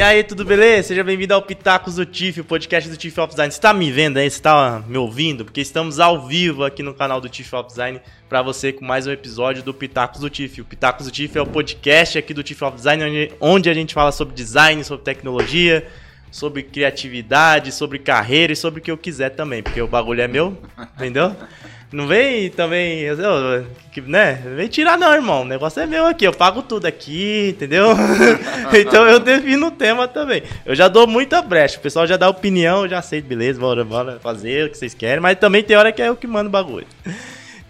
E aí, tudo beleza? Seja bem-vindo ao Pitacos do TIF, o podcast do TIF of Design. Você tá me vendo aí? Você tá me ouvindo? Porque estamos ao vivo aqui no canal do TIF of Design para você com mais um episódio do Pitacos do TIF. O Pitacos do TIF é o podcast aqui do TIF of Design onde a gente fala sobre design, sobre tecnologia, sobre criatividade, sobre carreira e sobre o que eu quiser também, porque o bagulho é meu, entendeu? Não vem também, né? Não vem tirar não, irmão. O negócio é meu aqui, eu pago tudo aqui, entendeu? então eu defino o tema também. Eu já dou muita brecha, o pessoal já dá opinião, eu já sei, beleza, bora, bora fazer o que vocês querem, mas também tem hora que é eu que mando o bagulho.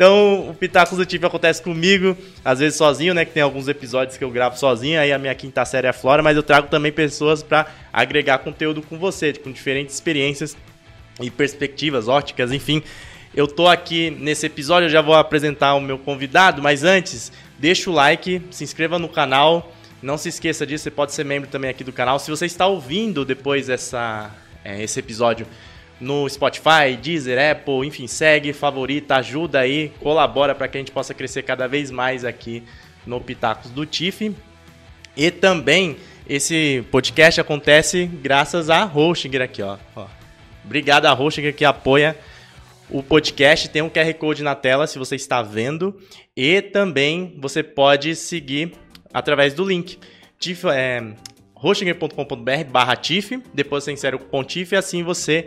Então, o Pitacos do Tipo acontece comigo, às vezes sozinho, né? Que tem alguns episódios que eu gravo sozinho, aí a minha quinta série é a Flora, mas eu trago também pessoas para agregar conteúdo com você, com diferentes experiências e perspectivas, óticas, enfim. Eu tô aqui nesse episódio, eu já vou apresentar o meu convidado, mas antes, deixa o like, se inscreva no canal. Não se esqueça disso, você pode ser membro também aqui do canal. Se você está ouvindo depois essa, é, esse episódio no Spotify, Deezer, Apple, enfim, segue, favorita, ajuda aí, colabora para que a gente possa crescer cada vez mais aqui no Pitacos do Tiff. E também esse podcast acontece graças a Hostinger aqui, ó. Obrigado a Hostinger que apoia o podcast tem um QR Code na tela se você está vendo. E também você pode seguir através do link. Tif, é, hostinger.com.br barra TIF. Depois você insere o cupom TIF e assim você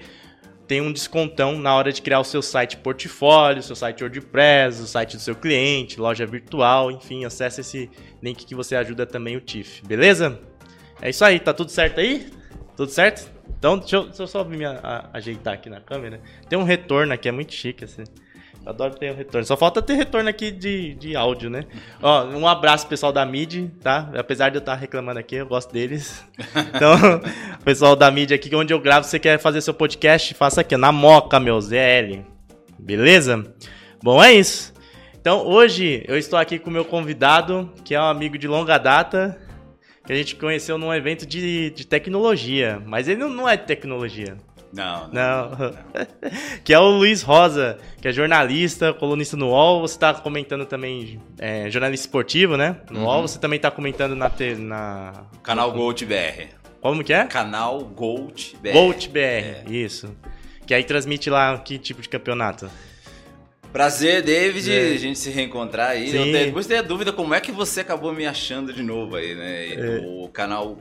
tem um descontão na hora de criar o seu site portfólio, seu site WordPress, o site do seu cliente, loja virtual, enfim, acesse esse link que você ajuda também o TIF, beleza? É isso aí, tá tudo certo aí? Tudo certo? Então, deixa eu, deixa eu só me a, ajeitar aqui na câmera. Tem um retorno aqui, é muito chique, assim. Adoro ter um retorno. Só falta ter retorno aqui de, de áudio, né? Ó, um abraço pessoal da MID, tá? Apesar de eu estar reclamando aqui, eu gosto deles. Então, pessoal da MID aqui, onde eu gravo, você quer fazer seu podcast, faça aqui, na Moca, meu ZL. Beleza? Bom, é isso. Então, hoje eu estou aqui com o meu convidado, que é um amigo de longa data, que a gente conheceu num evento de, de tecnologia. Mas ele não é de tecnologia. Não, não. não. não. que é o Luiz Rosa, que é jornalista, colunista no UOL. Você está comentando também, é, jornalista esportivo, né? No uhum. UOL. Você também está comentando na, te, na. Canal Gold BR. Como que é? Canal Gold BR. Gold BR, é. isso. Que aí transmite lá que tipo de campeonato? Prazer, David, é. a gente se reencontrar aí. Sim. depois tem a dúvida como é que você acabou me achando de novo aí, né? É. O canal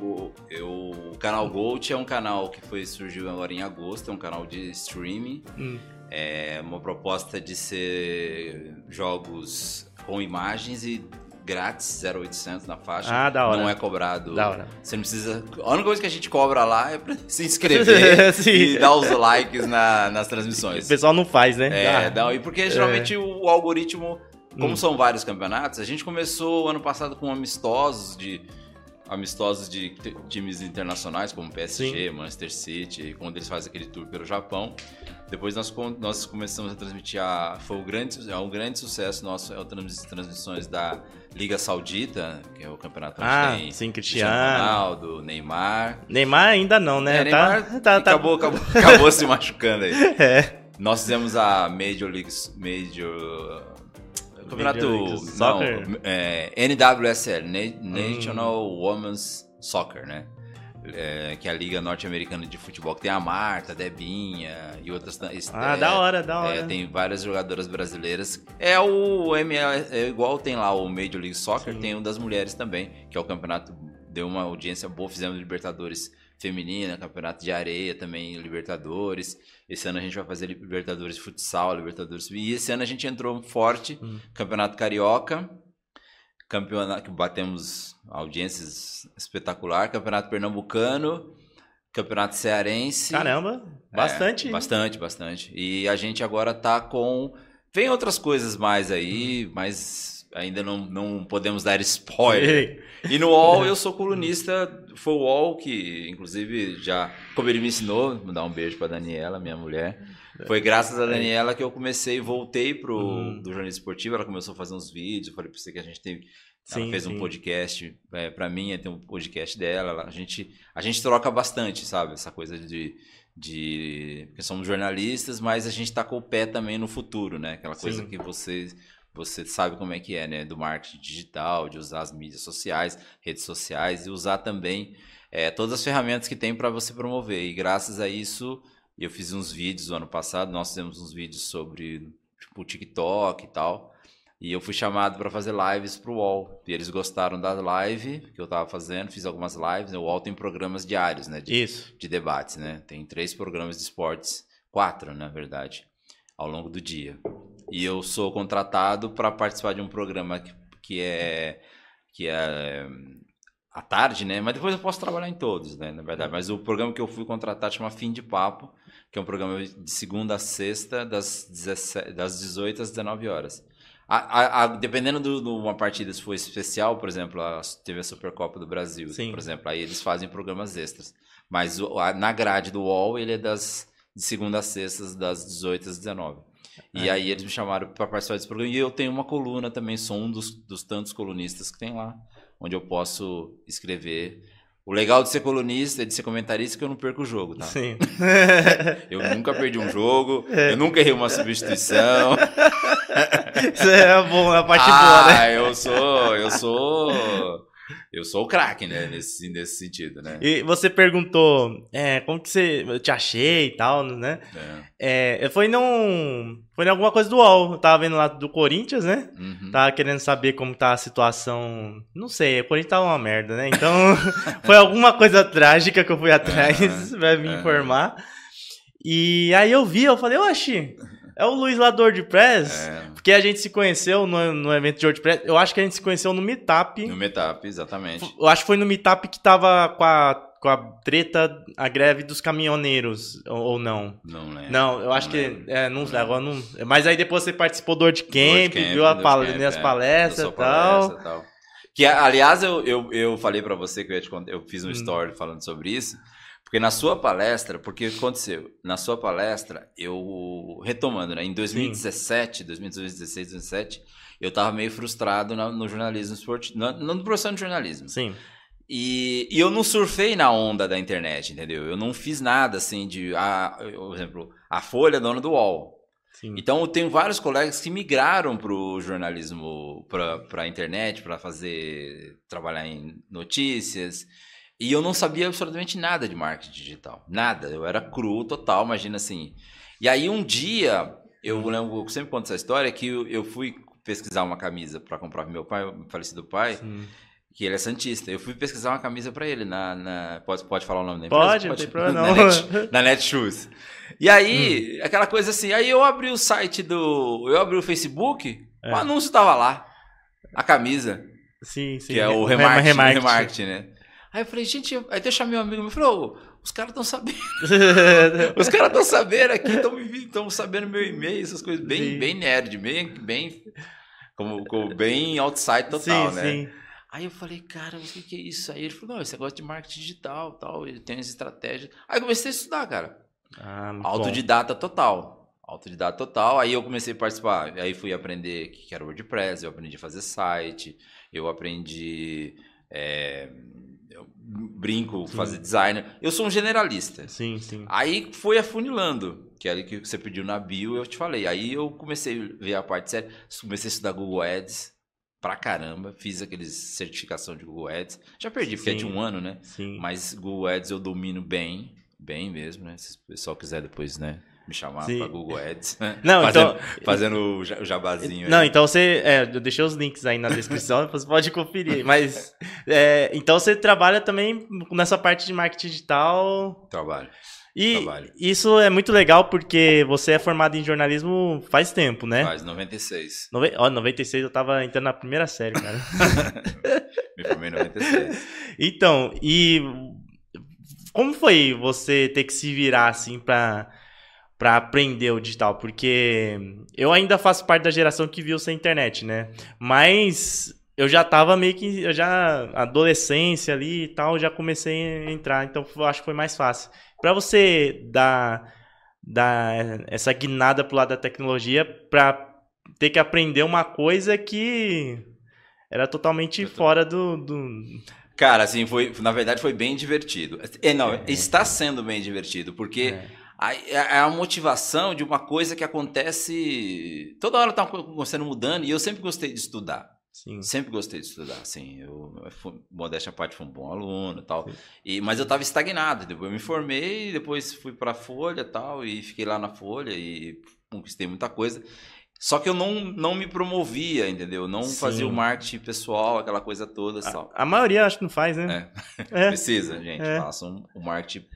eu, o canal Gold é um canal que foi surgiu agora em agosto, é um canal de streaming. Hum. É uma proposta de ser jogos com imagens e grátis, 0800 na faixa. Ah, da hora. Não é cobrado. Da hora. Você não precisa. A única coisa que a gente cobra lá é pra se inscrever e dar os likes na, nas transmissões. O pessoal não faz, né? É, ah. não, e porque geralmente é. o, o algoritmo, como hum. são vários campeonatos, a gente começou ano passado com amistosos de amistosos de times internacionais como PSG, Sim. Manchester City, quando eles fazem aquele tour pelo Japão. Depois nós, nós começamos a transmitir a foi um grande é um grande sucesso nosso é o transmissões da Liga Saudita, que é o campeonato onde ah, tem sim, Cristiano Ronaldo, Neymar. Neymar ainda não, né? É, Neymar tá, tá, tá. acabou, acabou, acabou se machucando aí. É. Nós fizemos a Major League Major campeonato não, é, NWSL, National hum. Women's Soccer, né? É, que é a liga norte-americana de futebol, que tem a Marta, a Debinha e outras. Ah, é, da hora, da hora. É, tem várias jogadoras brasileiras. É o ML, é igual tem lá o Major League Soccer, Sim. tem um das mulheres também, que é o campeonato, deu uma audiência boa, fizemos Libertadores feminina, campeonato de areia também, Libertadores. Esse ano a gente vai fazer Libertadores de futsal, Libertadores. E esse ano a gente entrou forte, hum. Campeonato Carioca, campeonato que batemos audiências espetacular, Campeonato Pernambucano, Campeonato Cearense. Caramba, bastante. É, bastante, bastante. E a gente agora tá com vem outras coisas mais aí, hum. mas ainda não, não podemos dar spoiler. E no UOL eu sou colunista, foi o UOL que, inclusive, já, como ele me ensinou, vou dar um beijo para Daniela, minha mulher. Foi graças a Daniela que eu comecei, voltei pro uhum. do jornalismo esportivo, ela começou a fazer uns vídeos, eu falei para você que a gente teve ela sim, fez sim. um podcast é, para mim, tem um podcast dela. A gente, a gente troca bastante, sabe? Essa coisa de, de. Porque somos jornalistas, mas a gente tá com o pé também no futuro, né? Aquela coisa sim. que você você sabe como é que é, né? Do marketing digital, de usar as mídias sociais, redes sociais e usar também é, todas as ferramentas que tem para você promover. E graças a isso, eu fiz uns vídeos no ano passado, nós fizemos uns vídeos sobre tipo, o TikTok e tal. E eu fui chamado para fazer lives para o UOL. E eles gostaram da live que eu estava fazendo, fiz algumas lives. O UOL tem programas diários, né? De, Isso. De debates, né? Tem três programas de esportes, quatro, na verdade, ao longo do dia. E eu sou contratado para participar de um programa que, que é que é à tarde, né? Mas depois eu posso trabalhar em todos, né? Na verdade. Mas o programa que eu fui contratado chama Fim de Papo, que é um programa de segunda a sexta, das, 17, das 18 às 19 horas. A, a, a, dependendo de uma partida, se for especial, por exemplo, a, teve a Supercopa do Brasil, Sim. por exemplo, aí eles fazem programas extras. Mas o, na grade do UOL, ele é das de segunda a sexta, das 18 às 19. E É. aí eles me chamaram para participar desse programa. E eu tenho uma coluna também, sou um dos, dos tantos colunistas que tem lá, onde eu posso escrever. O legal de ser colunista, de ser comentarista, é que eu não perco o jogo, tá? Sim. Eu nunca perdi um jogo, eu nunca errei uma substituição. Isso é bom, é a parte boa, né? ah, eu sou, eu sou, eu sou o craque, né, nesse, nesse sentido, né? E você perguntou é, como que você. Eu te achei e tal, né? É. É, foi num. Foi em alguma coisa do UOL. Eu tava vendo lá do Corinthians, né? Uhum. Tava querendo saber como tá a situação. Não sei, o Corinthians tava uma merda, né? Então, foi alguma coisa trágica que eu fui atrás Aham, pra me aham. informar. E aí eu vi, eu falei, oxi, é o Luiz lá do WordPress? É, Porque a gente se conheceu no, no evento de WordPress. Eu acho que a gente se conheceu no Meetup. no Metap, exatamente. Eu acho que foi no Meetup que tava com a, com a treta, a greve dos caminhoneiros, ou, ou não. Não lembro. Não, eu acho Não que. lembro. É, não, Não agora não. Mas aí depois você participou do WordCamp, Camp, viu a pal Camp, as é, palestras e tal. palestra tal. Que, aliás, eu, eu, eu falei pra você que eu ia te contar, eu fiz um Hum. story falando sobre isso, porque na sua palestra, porque aconteceu? Na sua palestra, eu, retomando, né, em 2017, 2016, 2017, eu tava meio frustrado na- no jornalismo esportivo, no, no profissão de jornalismo. Sim. E, e eu não surfei na onda da internet, entendeu? Eu não fiz nada assim de, eu- por exemplo, a Folha é dona do UOL. Sim. Então, eu tenho vários colegas que migraram para o jornalismo, para a internet, para fazer, trabalhar em notícias. E eu não sabia absolutamente nada de marketing digital. Nada. Eu era cru total, imagina assim. E aí, um dia, eu lembro, eu sempre conto essa história, que eu, eu fui pesquisar uma camisa para comprar pro meu pai, meu falecido pai, Sim. que ele é santista. Eu fui pesquisar uma camisa para ele na, na- pode pode falar o nome da empresa? Pode, não tem problema não. Net- na Netshoes. E aí, aquela coisa assim, aí eu abri o site do. Eu abri o Facebook, É. o anúncio tava lá. A camisa, Sim, sim. que é o Rema- remarketing, remarketing. remarketing, né? Aí eu falei, gente, aí até chamei um amigo meu e falou, "Ô, os caras estão sabendo. Os caras estão sabendo aqui, estão sabendo meu e-mail, essas coisas. Bem, Sim. bem nerd, bem. bem como, como bem outside total, sim, né? sim. Aí eu falei, cara, mas o que, é isso? Aí ele falou, não, esse negócio de marketing digital tal, ele tem as estratégias. Aí eu comecei a estudar, cara. Ah, muito bom. Autodidata total. Autodidata total. Aí eu comecei a participar. Aí fui aprender o que era WordPress, eu aprendi a fazer site, eu aprendi. é, brinco, Sim. fazer design. Eu sou um generalista. Sim, sim. Aí foi afunilando, que era o que você pediu na bio, eu te falei. Aí eu comecei a ver a parte séria, comecei a estudar Google Ads pra caramba, fiz aqueles certificação de Google Ads. Já perdi, porque é de um ano, né? Sim. Mas Google Ads eu domino bem, bem mesmo, né? Se o pessoal quiser depois, né, me chamar pra Google Ads. Não, fazendo, então. fazendo o ja- o jabazinho Não, aí. então você. É, eu deixei os links aí na descrição, você pode conferir. Mas. é, então você trabalha também nessa parte de marketing digital. Trabalho. E Trabalho. isso é muito legal porque você é formado em jornalismo faz tempo, né? Faz 96. Nove... Ó, 96 eu tava entrando na primeira série, cara. Me formei em 96. Então, e como foi você ter que se virar assim pra, pra aprender o digital? Porque eu ainda faço parte da geração que viu sem internet, né? Mas eu já tava meio que. Eu já. Adolescência ali e tal, já comecei a entrar. Então eu acho que foi mais fácil. Pra você dar, dar essa guinada pro lado da tecnologia, pra ter que aprender uma coisa que era totalmente fora do- do, Cara, assim, foi, na verdade foi bem divertido. É, não, está sendo bem divertido, porque É. É, é a motivação de uma coisa que acontece. Toda hora tá acontecendo mudando, e eu sempre gostei de estudar. Sim. Sempre gostei de estudar, assim. Eu, eu modéstia à parte, fui um bom aluno e tal. E, mas eu estava estagnado. Depois eu me formei, depois fui para a Folha tal, e fiquei lá na Folha e conquistei muita coisa. Só que eu não, não me promovia, entendeu? Não Sim. fazia o marketing pessoal, aquela coisa toda. A, a maioria acho que não faz, né? É. É. Precisa, gente. É. Façam o marketing.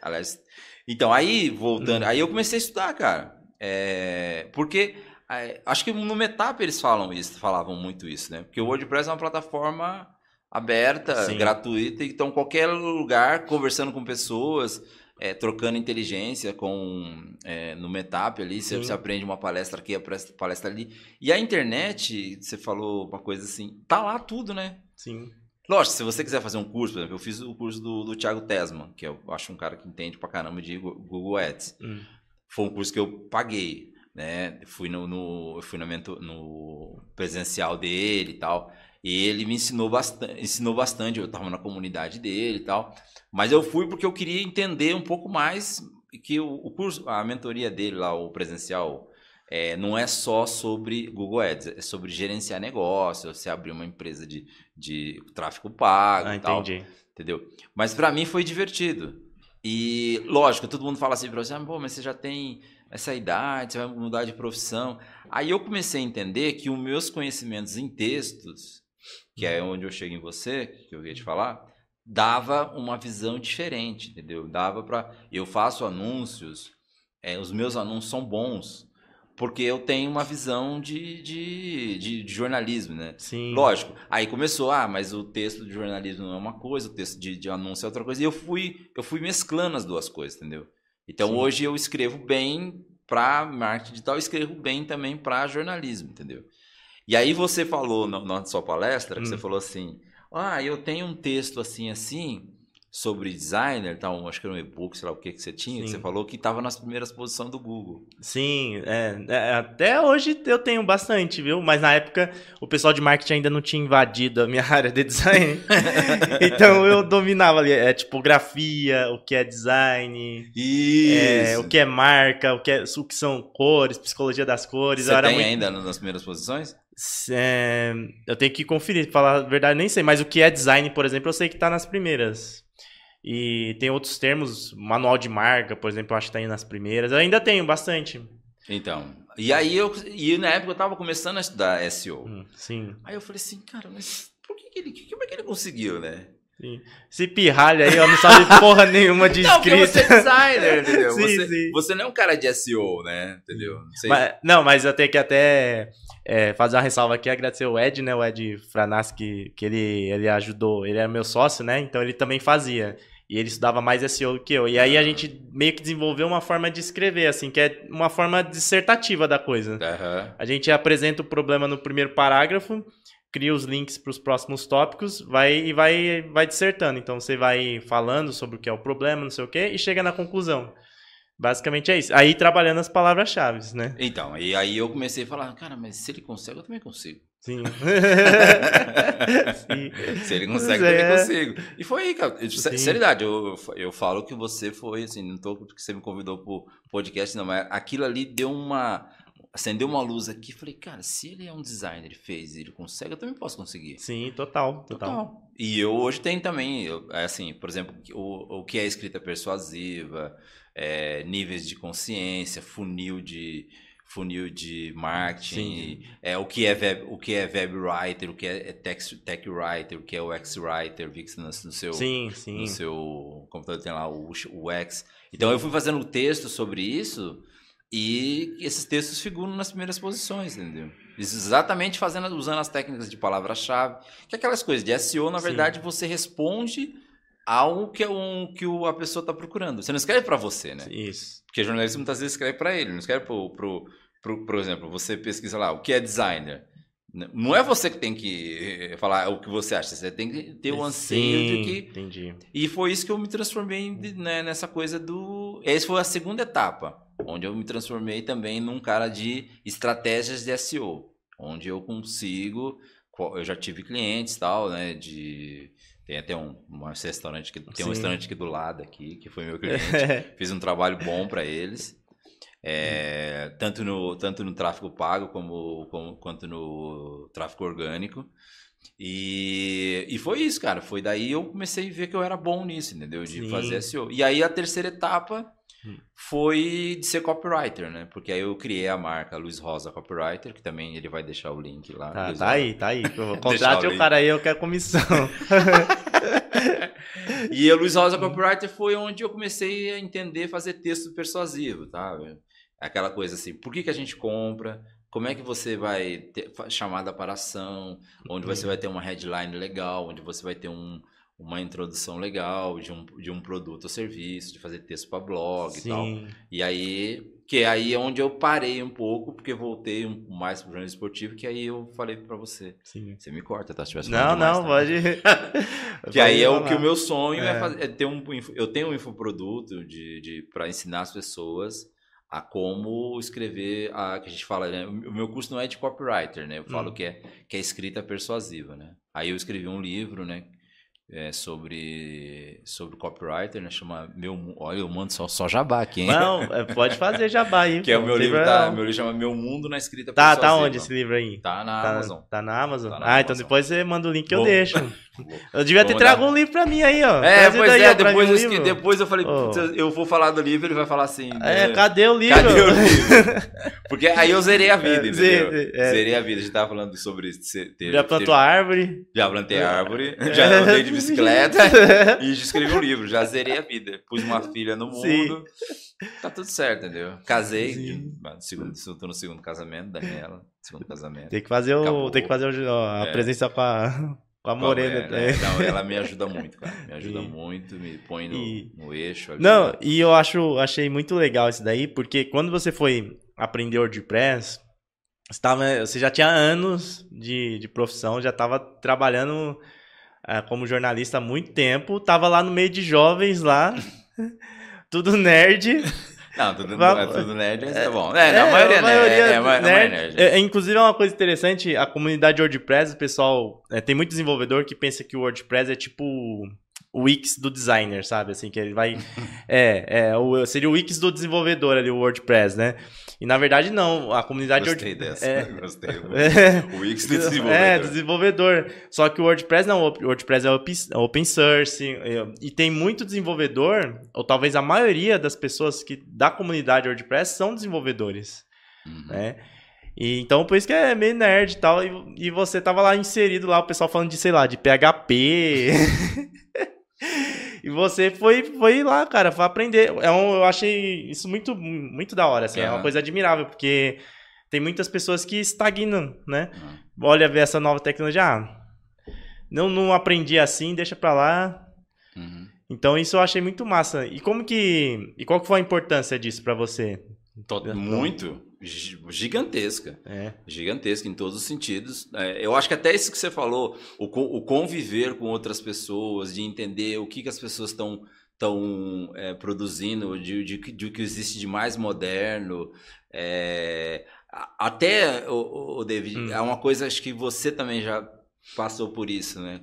Aliás. Então, aí, voltando, hum. aí eu comecei a estudar, cara. É, porque é, acho que no Metap eles falam isso, falavam muito isso, né? Porque o WordPress é uma plataforma aberta, Sim. gratuita, então qualquer lugar, conversando com pessoas, é, trocando inteligência com é, no Metap ali, você, você, aprende uma palestra aqui, a palestra ali. E a internet, você falou uma coisa assim, tá lá tudo, né? Sim. Lógico, se você quiser fazer um curso, por exemplo, eu fiz o curso do, do Thiago Tesman, que eu acho um cara que entende pra caramba de Google Ads. Hum. Foi um curso que eu paguei, né? Fui no, no fui no, no presencial dele e tal. E ele me ensinou bastante, ensinou bastante, eu estava na comunidade dele e tal. Mas eu fui porque eu queria entender um pouco mais que o, o curso, a mentoria dele lá, o presencial, é, não é só sobre Google Ads, é sobre gerenciar negócio, você abrir uma empresa de, de tráfego pago ah, e tal. Entendi. Entendeu? Mas para mim foi divertido. E, lógico, todo mundo fala assim para você, ah, mas você já tem essa idade, você vai mudar de profissão. Aí eu comecei a entender que os meus conhecimentos em textos, que é onde eu chego em você, que eu ia te falar, dava uma visão diferente, entendeu? Dava para eu faço anúncios, é, os meus anúncios são bons porque eu tenho uma visão de, de, de, de, jornalismo, né? Sim. Lógico. Aí começou, ah, mas o texto de jornalismo não é uma coisa, o texto de, de anúncio é outra coisa. E eu fui, eu fui mesclando as duas coisas, entendeu? Então Sim. hoje eu escrevo bem para marketing digital, escrevo bem também para jornalismo, entendeu? E aí você falou na, na sua palestra, que hum. você falou assim, ah, eu tenho um texto assim, assim, sobre designer, tá, um, acho que era um e-book, sei lá o que que você tinha, que você falou que estava nas primeiras posições do Google. Sim, é, é, até hoje eu tenho bastante, viu? Mas na época o pessoal de marketing ainda não tinha invadido a minha área de design. então eu dominava ali, é tipografia, o que é design, é, o que é marca, o que, é, o que são cores, psicologia das cores. Você tem muito... ainda nas primeiras posições? É, eu tenho que conferir, falar a verdade, nem sei, mas o que é design, por exemplo, eu sei que está nas primeiras. E tem outros termos, manual de marca, por exemplo, eu acho que tá aí nas primeiras. Eu ainda tenho bastante. Então, e aí eu, e na época eu tava começando a estudar SEO. Hum, sim. Aí eu falei assim, cara, mas por que, que ele, como é que ele conseguiu, né? Sim. Esse pirralho aí, ó, não sabe porra nenhuma de não, escrita. Não, você é designer, entendeu? sim, você, sim. você não é um cara de SEO, né? Entendeu? Não, mas, não, mas eu tenho que até é, fazer uma ressalva aqui, agradecer o Ed, né? O Ed Franas, que, que ele, ele ajudou, ele era meu sócio, né? Então ele também fazia. E ele estudava mais SEO do que eu. E aí a gente meio que desenvolveu uma forma de escrever, assim, que é uma forma dissertativa da coisa. Uhum. A gente apresenta o problema no primeiro parágrafo, cria os links para os próximos tópicos, vai e vai, vai dissertando. Então você vai falando sobre o que é o problema, não sei o quê, e chega na conclusão. Basicamente é isso. Aí trabalhando as palavras-chave, né? Então, e aí eu comecei a falar, cara, mas se ele consegue, eu também consigo. Sim. Sim. Se ele consegue, eu também é. consigo. E foi aí, cara. Seriedade, eu, eu falo que você foi, assim, não tô porque você me convidou pro podcast, não, mas aquilo ali deu uma. Acendeu uma luz aqui falei, cara, se ele é um designer, ele fez, ele consegue, eu também posso conseguir. Sim, total, total. total. E eu hoje tenho também, eu, é assim, por exemplo, o, o que é escrita persuasiva, é, níveis de consciência, funil de funil de marketing, é o que é web, o que é web writer, o que é tech, tech writer, o que é o X writer, vi que no, seu sim, sim. no seu computador tem lá o, o X. Então eu fui fazendo texto sobre isso e esses textos figuram nas primeiras posições, entendeu? Exatamente fazendo usando as técnicas de palavra-chave, que é aquelas coisas de SEO, na verdade, sim. você responde algo que é um que a pessoa está procurando. Você não escreve para você, né? Isso. Porque jornalista muitas vezes escreve para ele, não escreve pro, pro, pro, por exemplo, você pesquisa lá o que é designer. Não é você que tem que eh, falar o que você acha, você tem que ter o anseio Sim, de que. Entendi. E foi isso que eu me transformei né, nessa coisa do. Essa foi a segunda etapa, onde eu me transformei também num cara de estratégias de SEO, onde eu consigo eu já tive clientes tal, né? De tem até um, um restaurante que tem Sim. um restaurante aqui do lado aqui que foi meu cliente. Fiz um trabalho bom para eles. É, tanto, no, tanto no tráfego pago como, como, quanto no tráfego orgânico. E, e foi isso, cara. Foi daí eu comecei a ver que eu era bom nisso, entendeu? De Sim. fazer SEO. E aí a terceira etapa. Foi de ser copywriter, né? Porque aí eu criei a marca Luiz Rosa Copywriter, que também ele vai deixar o link lá. Tá, tá aí, tá aí. Contrate o, o cara aí, eu quero comissão. e a Luiz Rosa Copywriter foi onde eu comecei a entender fazer texto persuasivo, tá? Aquela coisa assim, por que, que a gente compra? Como é que você vai ter chamada para ação? Onde você vai ter uma headline legal, onde você vai ter um, uma introdução legal de um, de um produto ou serviço, de fazer texto para blog Sim. e tal. E aí, que aí é onde eu parei um pouco, porque voltei mais pro jornalismo esportivo, que aí eu falei para você. Sim. Você me corta, tá? Se tivesse Não, demais, não, tá? pode. que aí é o que o meu sonho é, é, fazer, é ter um. Eu tenho um infoproduto de, de, para ensinar as pessoas a como escrever a que a gente fala, né? O meu curso não é de copywriter, né? Eu falo hum. que é que é escrita persuasiva, né? Aí eu escrevi um livro, né? É, sobre sobre copywriter, né? Chama meu, olha, eu mando só, só jabá aqui, hein? Não, é, pode fazer jabá aí. que é o meu livro, tá, meu livro chama Meu Mundo na escrita Tá, tá onde esse livro aí? Tá na tá, Amazon. Tá na Amazon. Tá na ah, então Amazon. então depois você manda o link que eu deixo. Eu devia ter trago um livro pra mim aí, ó. É, pois é, depois, eu, depois eu falei, oh. eu vou falar do livro, ele vai falar assim. É, né? cadê o livro? Cadê o livro? Porque aí eu zerei a vida, é, entendeu? É. Zerei a vida. A gente tava falando sobre ter. Já plantou ter, árvore? Já plantei árvore, já andei de bicicleta e escrevi um livro, já zerei a vida. Pus uma filha no mundo. Sim. Tá tudo certo, entendeu? Casei, segundo, tô no segundo casamento, Daniela, segundo casamento. Tem que fazer o, tem que fazer o, a é. presença com a com a Morena. É, né? Não, ela me ajuda muito, cara. Me ajuda e... muito, me põe no, e... no eixo. Ali, não, e eu acho, achei muito legal isso daí, porque quando você foi aprender WordPress, você, tava, você já tinha anos de, de profissão, já estava trabalhando como jornalista há muito tempo, tava lá no meio de jovens lá, tudo nerd. Não, tudo, é tudo nerd, mas é bom. É, não, a maioria, a maioria é, é, nerd. É, nerd. É, inclusive, é uma coisa interessante, a comunidade WordPress, o pessoal... É, tem muito desenvolvedor que pensa que o WordPress é tipo o Wix do designer, sabe? Assim, que ele vai... é, é o, seria o Wix do desenvolvedor ali, o WordPress, né? E na verdade não, a comunidade Gostei Word... dessa, é... gostei. É... O Wix do desenvolvedor. É, desenvolvedor. Só que o WordPress não, o WordPress é open source e tem muito desenvolvedor, ou talvez a maioria das pessoas que da comunidade WordPress são desenvolvedores, uhum. né? E, então, por isso que é meio nerd e tal. E, e você tava lá inserido lá, o pessoal falando de, sei lá, de PHP. E você foi, foi lá, cara, foi aprender. É um, eu achei isso muito, muito da hora, assim, é, é uma coisa admirável, porque tem muitas pessoas que estagnam, né? Uhum. Olha ver essa nova tecnologia, ah, não, não aprendi assim, deixa pra lá. Uhum. Então isso eu achei muito massa. E como que. E qual que foi a importância disso para você? Muito gigantesca. É. Gigantesca em todos os sentidos. É, eu acho que até isso que você falou, o, o, conviver com outras pessoas, de entender o que, que as pessoas estão estão é, produzindo, de, de, de, que existe de mais moderno. É, até, o, o David, hum. é uma coisa, acho que você também já passou por isso, né?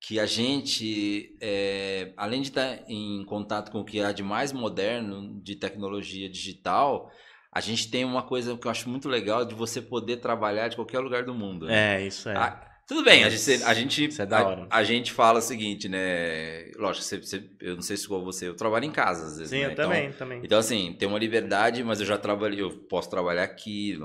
Que a gente, é, além de estar em contato com o que há de mais moderno de tecnologia digital, a gente tem uma coisa que eu acho muito legal de você poder trabalhar de qualquer lugar do mundo. Né? É, isso é. A, ah, tudo bem, a gente, a gente, é. A, a, gente fala o seguinte, né? Lógico, você, você, eu não sei se igual você, eu trabalho em casa às vezes. Sim, né? eu então, também, também. Então, assim, tem uma liberdade, mas eu já trabalhei, eu posso trabalhar aqui,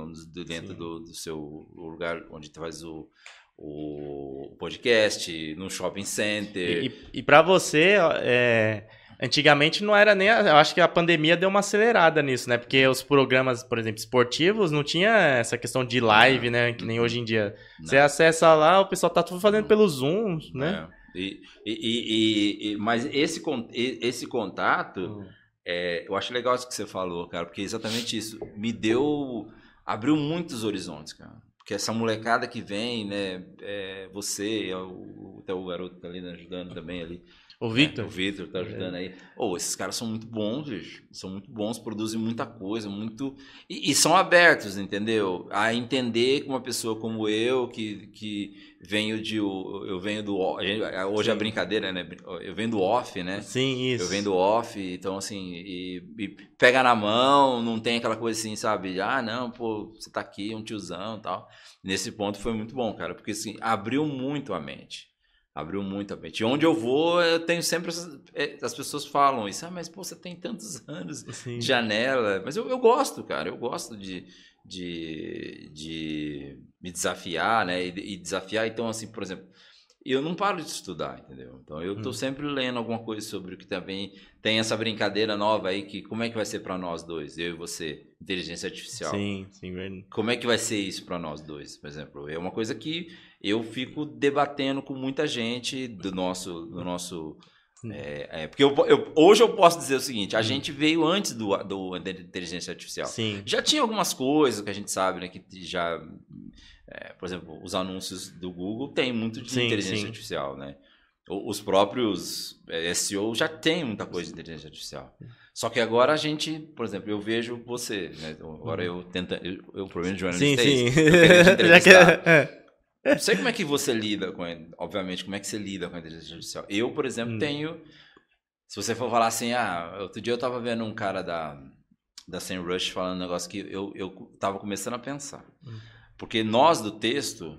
dentro do, do, seu lugar onde faz o, o podcast, no shopping center. E, e, e para você, é Antigamente não era nem. A, eu acho que a pandemia deu uma acelerada nisso, né? Porque os programas, por exemplo, esportivos, não tinha essa questão de live, não, né? Que nem hoje em dia. Não. Você acessa lá, o pessoal tá tudo fazendo pelo Zoom, né? É. E, e, e, e, mas esse, esse contato, hum. é, eu acho legal isso que você falou, cara, porque é exatamente isso me deu. abriu muitos horizontes, cara. Porque essa molecada que vem, né? É, você, é o até o garoto tá ali né, ajudando também ali. O Victor? É, o Victor tá ajudando é. aí. Oh, esses caras são muito bons, bicho. São muito bons, produzem muita coisa, muito. E, e, são abertos, entendeu? A entender que uma pessoa como eu, que, que venho de. Eu venho do. Hoje Sim. a brincadeira, né? Eu venho do off, né? Sim, isso. Eu venho do off, então assim, e, e pega na mão, não tem aquela coisa assim, sabe? Ah, não, pô, você tá aqui, um tiozão e tal. Nesse ponto foi muito bom, cara, porque assim, abriu muito a mente abriu muito a mente. E onde eu vou, eu tenho sempre essas, é, as pessoas falam isso, ah, mas pô, você tem tantos anos Sim. de janela. Mas eu, eu gosto, cara, eu gosto de, de, de me desafiar, né? E, e, desafiar, então, assim, por exemplo, eu não paro de estudar, entendeu? Então, eu estou hum. sempre lendo alguma coisa sobre o que também tem essa brincadeira nova aí, que como é que vai ser para nós dois, eu e você, inteligência artificial. Sim, sim, verdade. Como é que vai ser isso para nós dois, por exemplo? É uma coisa que eu fico debatendo com muita gente do nosso. Do nosso é, é, porque eu, eu, hoje eu posso dizer o seguinte: a hum. gente veio antes do, do da inteligência artificial. Sim. Já tinha algumas coisas que a gente sabe, né? Que já. É, por exemplo, os anúncios do Google tem muito de sim, inteligência sim. artificial, né? Os próprios é, SEO já tem muita coisa de inteligência artificial. Só que agora a gente, por exemplo, eu vejo você, né? Agora eu tento, eu, eu problema de jornalista sim, é sim. Eu é, não sei como é que você lida com obviamente, como é que você lida com a inteligência artificial. Eu, por exemplo, hum. tenho. Se você for falar assim, ah, outro dia eu tava vendo um cara da, da SEMrush falando um negócio que eu, eu tava começando a pensar. Hum. Porque nós do texto,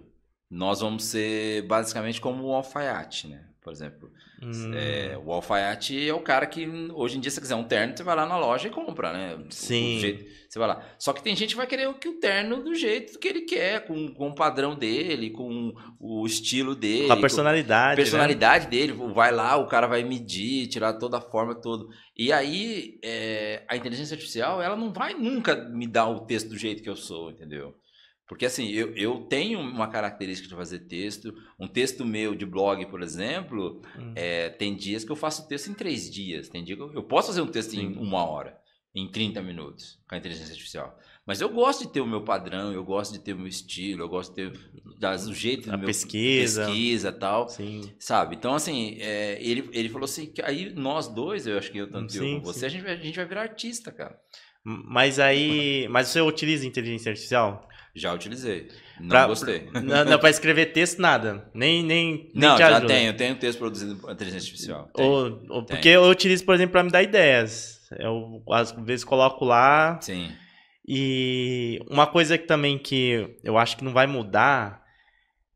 nós vamos ser basicamente como o alfaiate, né? Por exemplo, hum. é, o alfaiate é o cara que hoje em dia, se você quiser um terno, você vai lá na loja e compra, né? Sim. O, jeito, você vai lá. Só que tem gente que vai querer o, que o terno do jeito que ele quer, com, com o padrão dele, com o estilo dele. Com a personalidade. Com a personalidade né? dele. Vai lá, o cara vai medir, tirar toda a forma, todo. E aí, é, a inteligência artificial, ela não vai nunca me dar o texto do jeito que eu sou, entendeu? Porque assim, eu, eu tenho uma característica de fazer texto. Um texto meu de blog, por exemplo, hum. é, tem dias que eu faço texto em três dias. Tem dia que eu, eu posso fazer um texto Sim. em uma hora, em 30 minutos, com a inteligência artificial. Mas eu gosto de ter o meu padrão, eu gosto de ter o meu estilo, eu gosto de ter das, o jeito a do meu pesquisa, pesquisa tal, Sim. sabe? Então assim, é, ele, ele falou assim que aí nós dois, eu acho que eu tanto sim, eu como você, a gente, a gente vai virar artista, cara. Mas aí, mas você utiliza inteligência artificial? Já utilizei. Não pra, gostei. Não, não para escrever texto, nada. Nem, nem, não, já ajuda. tenho. Tenho texto produzido por inteligência artificial. Ou, porque eu utilizo, por exemplo, para me dar ideias. Eu, às vezes, coloco lá. Sim. E uma coisa que também que eu acho que não vai mudar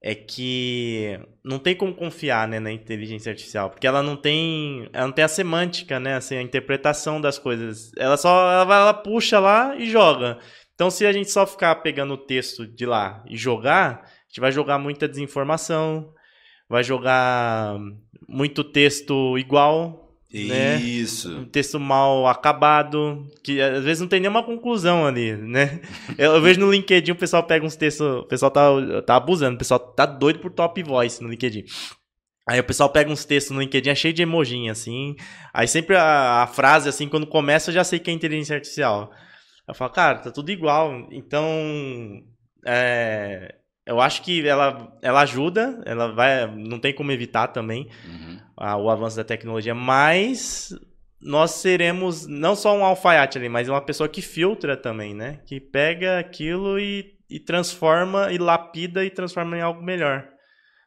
é que não tem como confiar né, na inteligência artificial, porque ela não tem, ela não tem a semântica, né, assim, a interpretação das coisas. Ela só ela, vai, ela puxa lá e joga. Então, se a gente só ficar pegando o texto de lá e jogar, a gente vai jogar muita desinformação, vai jogar muito texto igual. Né? Isso. Um texto mal acabado, que às vezes não tem nenhuma conclusão ali, né? Eu, eu vejo no LinkedIn o pessoal pega uns textos, o pessoal tá, tá abusando, o pessoal tá doido por top voice no LinkedIn. Aí o pessoal pega uns textos no LinkedIn é cheio de emojinho, assim. Aí sempre a, a, frase, assim, quando começa, eu já sei que é inteligência artificial. Eu falo, cara, tá tudo igual. Então, é, eu acho que ela, ela ajuda, ela vai, não tem como evitar também uhum. a, o avanço da tecnologia, mas nós seremos não só um alfaiate ali, mas uma pessoa que filtra também, né? Que pega aquilo e, e transforma, e lapida e transforma em algo melhor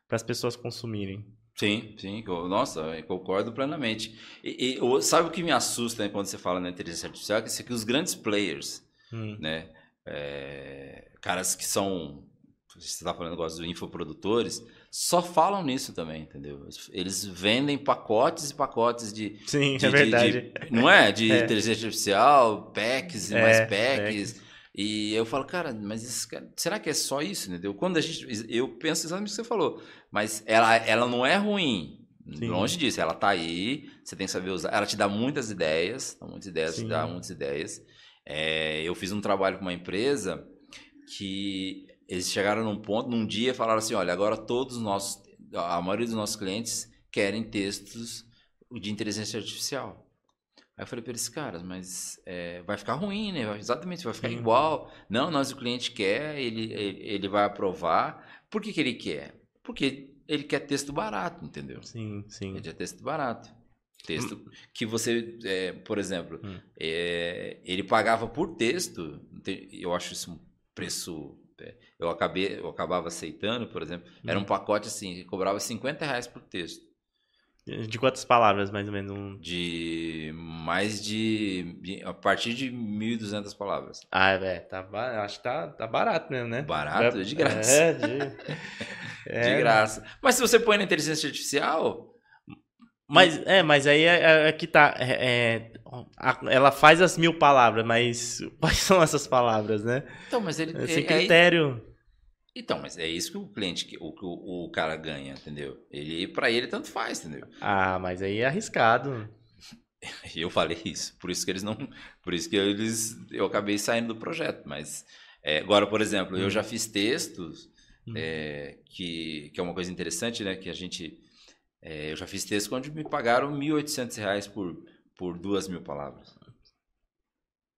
para as pessoas consumirem. Sim, sim, nossa, concordo plenamente. E, e, sabe o que me assusta né, quando você fala na inteligência artificial? Que, que os grandes players, hum. né, é, caras que são, você está falando negócio dos infoprodutores, só falam nisso também, entendeu? Eles vendem pacotes e pacotes de. Sim, de, é verdade. De, não é? De é. inteligência artificial, packs e é, mais packs. E eu falo, cara, mas isso, será que é só isso, entendeu? Quando a gente, eu penso exatamente o que você falou, mas ela, ela não é ruim, Sim. longe disso, ela tá aí, você tem que saber usar, ela te dá muitas ideias, muitas ideias, Sim. te dá muitas ideias. É, eu fiz um trabalho com uma empresa que eles chegaram num ponto, num dia, falaram assim, olha, agora todos os nossos, a maioria dos nossos clientes querem textos de inteligência artificial. Aí eu falei para eles, caras, mas é, vai ficar ruim, né? Exatamente, vai ficar Sim. igual. Não, nós o cliente quer, ele, ele, ele vai aprovar. Por que, que ele quer? Porque ele quer texto barato, entendeu? Sim, sim. Ele quer texto barato. Texto que você, é, por exemplo, Hum. é, ele pagava por texto. te- Eu acho isso um preço. é, Eu, acabei, eu acabava aceitando, por exemplo. Era um pacote assim, que cobrava 50 reais por texto. De quantas palavras, mais ou menos? Um... De mais de. de- A partir de 1.200 palavras. Ah, velho, tá, acho que tá, tá barato mesmo, né? Barato? De graça. É, de... De É, graça. Mas se você põe na inteligência artificial, Mas, é, mas aí é, é- é que tá. é- é, a- ela faz as mil palavras, mas quais são essas palavras, né? então, mas ele. É- é- critério. Então, mas é isso que o cliente, que- o, que o, o cara ganha, entendeu? Ele, para ele, tanto faz, entendeu? Ah, mas aí é arriscado. Eu falei isso, por isso que eles não, por isso que eles, eu acabei saindo do projeto. Mas é, agora, por exemplo, eu já fiz textos Hum. é, que, que é uma coisa interessante, né? Que a gente, é, eu já fiz textos onde me pagaram 1.800 reais por por duas mil palavras,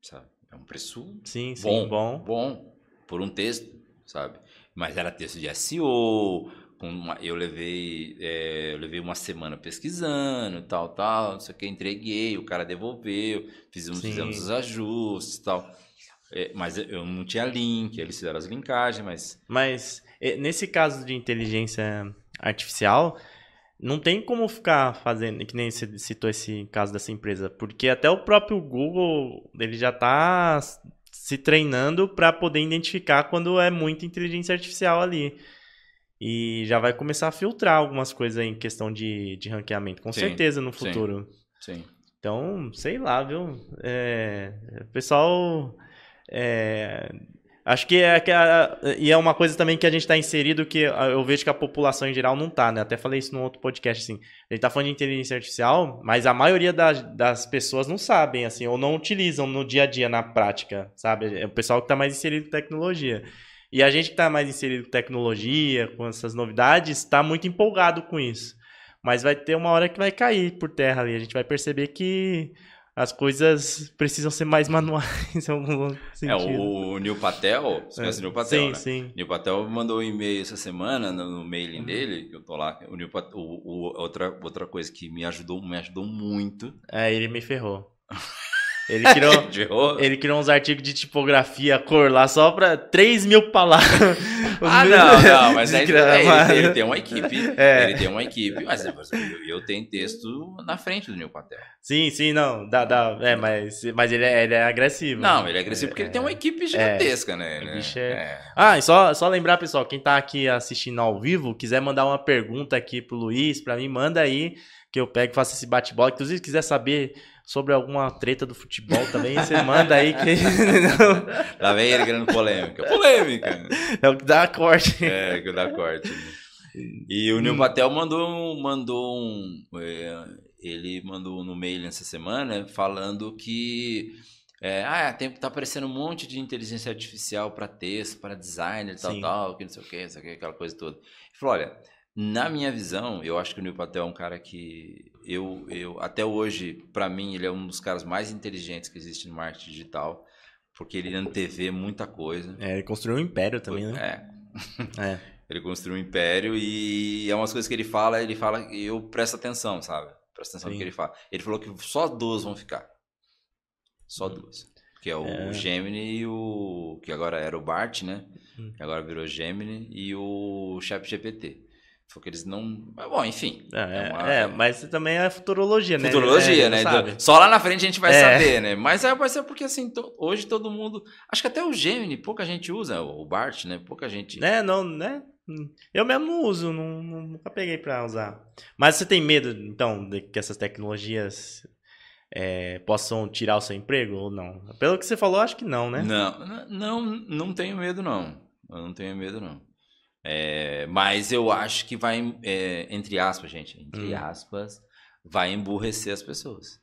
sabe? É um preço Sim, sim, bom, bom. bom por um texto, sabe? Mas era texto de SEO, uma- eu levei é, eu levei uma semana pesquisando, tal, tal, não sei o que, entreguei, o cara devolveu, fizemos, Sim. fizemos os ajustes, tal. É, mas eu não tinha link, eles fizeram as linkagens, mas Mas eh, nesse caso de inteligência artificial, não tem como ficar fazendo, que nem você citou esse caso dessa empresa, porque até o próprio Google, ele já está se treinando para poder identificar quando é muita inteligência artificial ali. E já vai começar a filtrar algumas coisas em questão de, de ranqueamento, com Sim, certeza no sim. futuro. sim. Então, sei lá, viu? É, o pessoal. é, acho que é, que a- e é uma coisa também que a gente está inserido que eu vejo que a população em geral não tá, né? Até falei isso num outro podcast, assim. A gente tá falando de inteligência artificial, mas a maioria das, das pessoas não sabem, assim, ou não utilizam no dia a dia, na prática, sabe? É o pessoal que tá mais inserido em tecnologia. E a gente que tá mais inserido em tecnologia, com essas novidades, tá muito empolgado com isso. Mas vai ter uma hora que vai cair por terra ali. A gente vai perceber que as coisas precisam ser mais manuais em algum É, sentido. o Neil Patel, você conhece o Neil Patel, sim, né? sim. Neil Patel mandou um e-mail essa semana no, no Uhum. mailing dele, que eu tô lá. O Neil Patel, o- o- outra, outra coisa que me ajudou, me ajudou muito. É, ele me ferrou. Ele criou, ele criou uns artigos de tipografia, cor lá, só pra 3 mil palavras. Ah, não, não, mas aí, é, ele, ele tem uma equipe. É. Ele tem uma equipe, mas eu, eu tenho texto na frente do Neil Patel. Sim, sim, não. Dá, dá, é, mas, mas ele, é, ele é agressivo. Não, ele é agressivo porque ele tem uma equipe gigantesca, né? Né? bicho é- É. Ah, e só, só lembrar, pessoal, quem tá aqui assistindo ao vivo, quiser mandar uma pergunta aqui pro Luiz, pra mim, manda aí, que eu pego e faço esse bate-bola. Inclusive, quiser saber sobre alguma treta do futebol também, você manda aí, que Lá vem ele querendo polêmica. Polêmica! é o que dá corte. É, que dá corte. E o Neil Patel mandou, mandou um. é, ele mandou no mail essa semana falando que. É, ah, tem, tá aparecendo um monte de inteligência artificial para texto, para designer, tal, Sim. tal, que não sei o que, não sei o que, aquela coisa toda. Ele falou: olha, na minha visão, eu acho que o Neil Patel é um cara que. Eu, eu até hoje, para mim, ele é um dos caras mais inteligentes que existe no marketing digital, porque ele antevê muita coisa. É, ele construiu um império também, né? É, É. ele construiu um império e é umas coisas que ele fala, ele fala e eu presto atenção, sabe? Presto atenção no Sim. que ele fala. Ele falou que só duas vão ficar. Só duas. Que é o É. Gemini e o. Que agora era o Bart, né? Hum. Agora virou Gemini e o ChatGPT. Falou que eles não. Mas, bom, enfim. É, uma- é, mas também é futurologia, né? Futurologia, É, né? Só lá na frente a gente vai É. saber, né? Mas é, vai ser porque assim, to- hoje todo mundo. Acho que até o Gemini, pouca gente usa, o Bart, né? Pouca gente. Né, não, né? Eu mesmo não uso, não, nunca peguei pra usar. Mas você tem medo, então, de que essas tecnologias é, possam tirar o seu emprego ou não? Pelo que você falou, acho que não, né? Não, não, não tenho medo, não. Eu não tenho medo, não. É, mas eu acho que vai, é, entre aspas, gente, entre Hum. aspas, vai emburrecer as pessoas.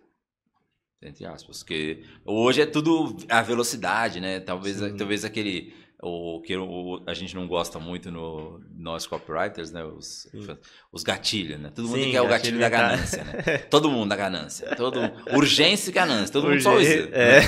Entre aspas. Porque hoje é tudo a velocidade, né? Talvez, Sim. talvez aquele. O que o- a gente não gosta muito no nós copywriters, né? Os, Sim. os gatilhos, né? Todo mundo Sim, quer o gatilho da ganância, né? Todo mundo da ganância. Todo, urgência e ganância. Todo mundo só usa. Urgê- É.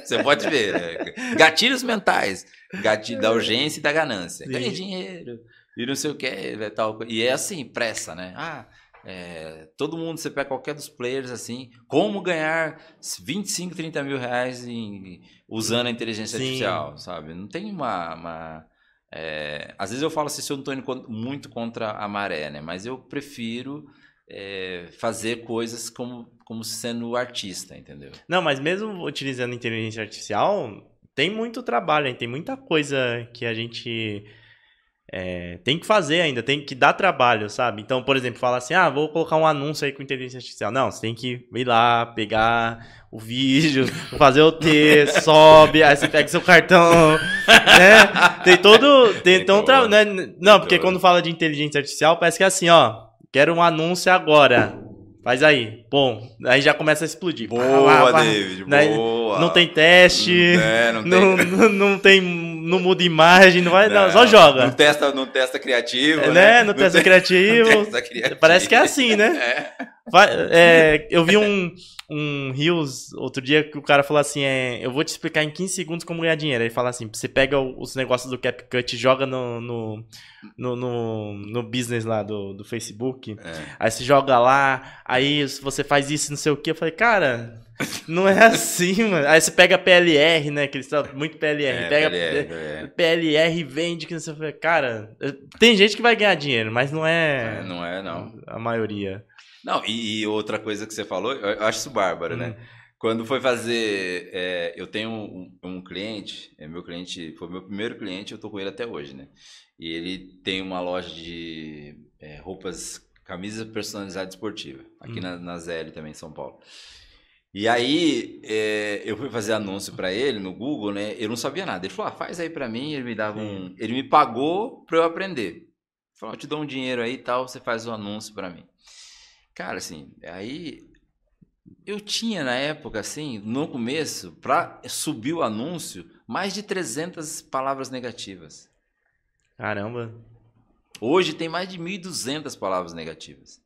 Você pode ver, né? Gatilhos mentais. Gatilho da urgência e da ganância. Ganhe dinheiro, e não sei o que, tal. E é assim, pressa, né? Ah, é, todo mundo, você pega qualquer dos players assim, como ganhar 25, 30 mil reais em, usando a inteligência Sim. artificial, sabe? Não tem uma. uma é, às vezes eu falo assim, se eu não estou indo muito contra a maré, né? Mas eu prefiro é, fazer coisas como, como sendo artista, entendeu? Não, mas mesmo utilizando inteligência artificial, tem muito trabalho, tem muita coisa que a gente é, tem que fazer ainda, tem que dar trabalho, sabe? Então, por exemplo, fala assim: ah, vou colocar um anúncio aí com inteligência artificial. Não, você tem que ir lá, pegar o vídeo, fazer o texto, sobe, aí você pega seu cartão, né? Tem todo. Tem, então, tra... né? Não, porque quando fala de inteligência artificial, parece que é assim: ó, quero um anúncio agora. Faz aí. Bom, aí já começa a explodir. Boa, David, boa. Não tem teste. É, não, tem... Não, não, não, tem. Não muda imagem, não vai. Não, não, só joga. Não testa, não testa criativo. É, né? né? Não, testa, criativo. testa criativo. Parece que é assim, né? É. É, eu vi um, um Rios outro dia que o cara falou assim: é, Eu vou te explicar em 15 segundos como ganhar dinheiro. Ele fala assim: Você pega os negócios do CapCut e joga no, no, no, no, no business lá do, do Facebook. É. Aí você joga lá, aí você faz isso, não sei o que. Eu falei, cara. Não é assim, mano. Aí você pega PLR, né? Que eles estão muito PLR. É, pega PLR, PLR e vende, que não sei o que. Cara, tem gente que vai ganhar dinheiro, mas não é. é não é, não. A maioria. Não, e, e, outra coisa que você falou, eu acho isso bárbaro, né? hum. né? Quando foi fazer. É, eu tenho um, um, cliente, é meu cliente, foi meu primeiro cliente, eu tô com ele até hoje, né? E ele tem uma loja de é, roupas, camisas personalizadas esportiva, aqui hum. na, na ZL também, em São Paulo. E aí, é, eu fui fazer anúncio para ele no Google, né? Eu não sabia nada. Ele falou: ah, faz aí para mim. Ele me dava um. Ele me pagou para eu aprender. Ele falou: eu te dou um dinheiro aí e tal, você faz o um anúncio para mim. Cara, assim, aí eu tinha na época, assim, no começo, para subir o anúncio, mais de 300 palavras negativas. Caramba! Hoje tem mais de 1.200 palavras negativas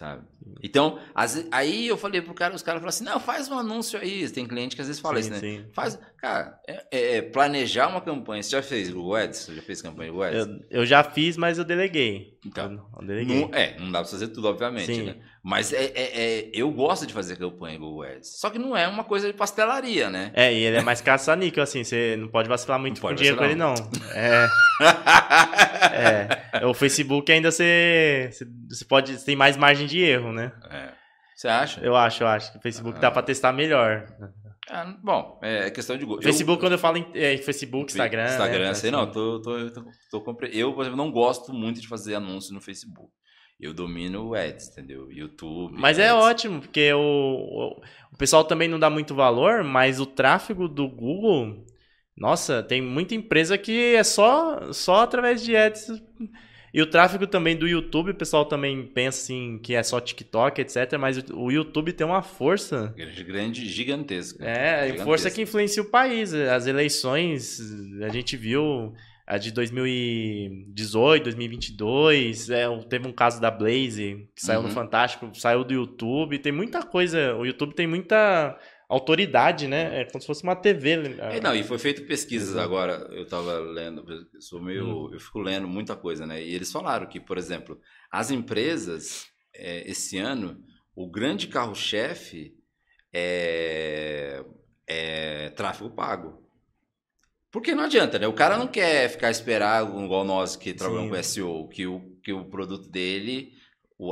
sabe? Então, as, aí eu falei pro cara, os caras falaram assim, não, faz um anúncio aí. Tem cliente que às vezes fala sim, isso, né? Sim. Faz, cara, é, é, é, planejar uma campanha. Você já fez Google Ads? Você já fez campanha Google Ads? Eu, eu já fiz, mas eu deleguei. Então, eu deleguei. Não, é, não dá pra fazer tudo, obviamente, sim. né? Mas é, é, é, eu gosto de fazer campanha Google Ads. Só que não é uma coisa de pastelaria, né? É, e ele é mais caça-níquel, assim. Você não pode vacilar muito com dinheiro com ele, não. É. é. O Facebook ainda você, você pode. Você tem mais margem de erro, né? É. Você acha? Eu acho, eu acho que o Facebook ah. dá pra testar melhor. Ah, bom, é questão de gosto. Facebook, eu, quando eu falo em é, Facebook, Instagram. Instagram, né? sei, assim. não, tô, tô, tô, tô, tô, Eu, por exemplo, não gosto muito de fazer anúncio no Facebook. Eu domino o Ads, entendeu? YouTube. Mas é ads. é ótimo, porque o, o pessoal também não dá muito valor, mas o tráfego do Google. Nossa, tem muita empresa que é só, só através de ads. E o tráfego também do YouTube, o pessoal também pensa assim que é só TikTok, etc. Mas o YouTube tem uma força. Grande, gigantesca. É, gigantesca. força que influencia o país. As eleições, a gente viu a de 2018, 2022, é, teve um caso da Blaze, que saiu uhum. no Fantástico, saiu do YouTube, tem muita coisa, o YouTube tem muita autoridade, né? É como se fosse uma TV. Né? É, não, e foi feito pesquisas agora, eu estava lendo, eu sou meio, uhum. eu fico lendo muita coisa, né? E eles falaram que, por exemplo, as empresas, é, esse ano, o grande carro-chefe é, é tráfego pago. Porque não adianta, né? O cara não quer ficar esperando, igual nós que trabalhamos com SEO, que o, que o produto dele,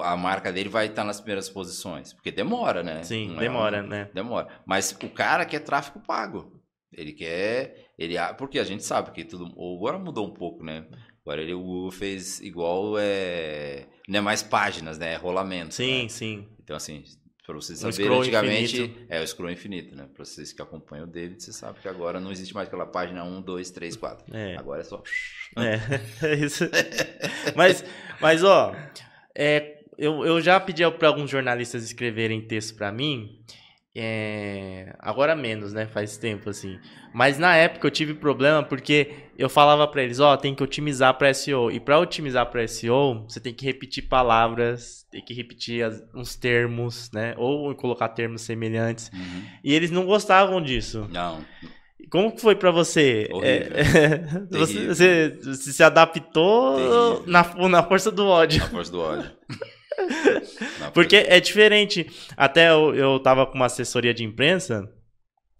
a marca dele vai estar nas primeiras posições. Porque demora, né? Sim, não demora, é né? Demora. Mas o cara quer tráfego pago. Ele quer. Ele, porque a gente sabe que tudo. Agora mudou um pouco, né? Agora ele, o Google fez igual. É, não é mais páginas, né? É rolamento. Sim, né? sim. Então, assim, Pra vocês um saberem, antigamente infinito. é o scroll infinito, né? Pra vocês que acompanham o David, você sabe que agora não existe mais aquela página 1, 2, 3, 4. É. Agora é só. É, é isso. mas, mas, ó, é, eu, eu já pedi para alguns jornalistas escreverem texto para mim. É, agora menos, né? Faz tempo assim. Mas na época eu tive problema porque eu falava para eles, ó, oh, tem que otimizar para SEO. E para otimizar para SEO, você tem que repetir palavras, tem que repetir as, uns termos, né? Ou colocar termos semelhantes. Uhum. E eles não gostavam disso. Não. Como foi para você? É, você, você, você, se adaptou na, na força do ódio? Na força do ódio. Porque é diferente. Até eu, eu tava com uma assessoria de imprensa,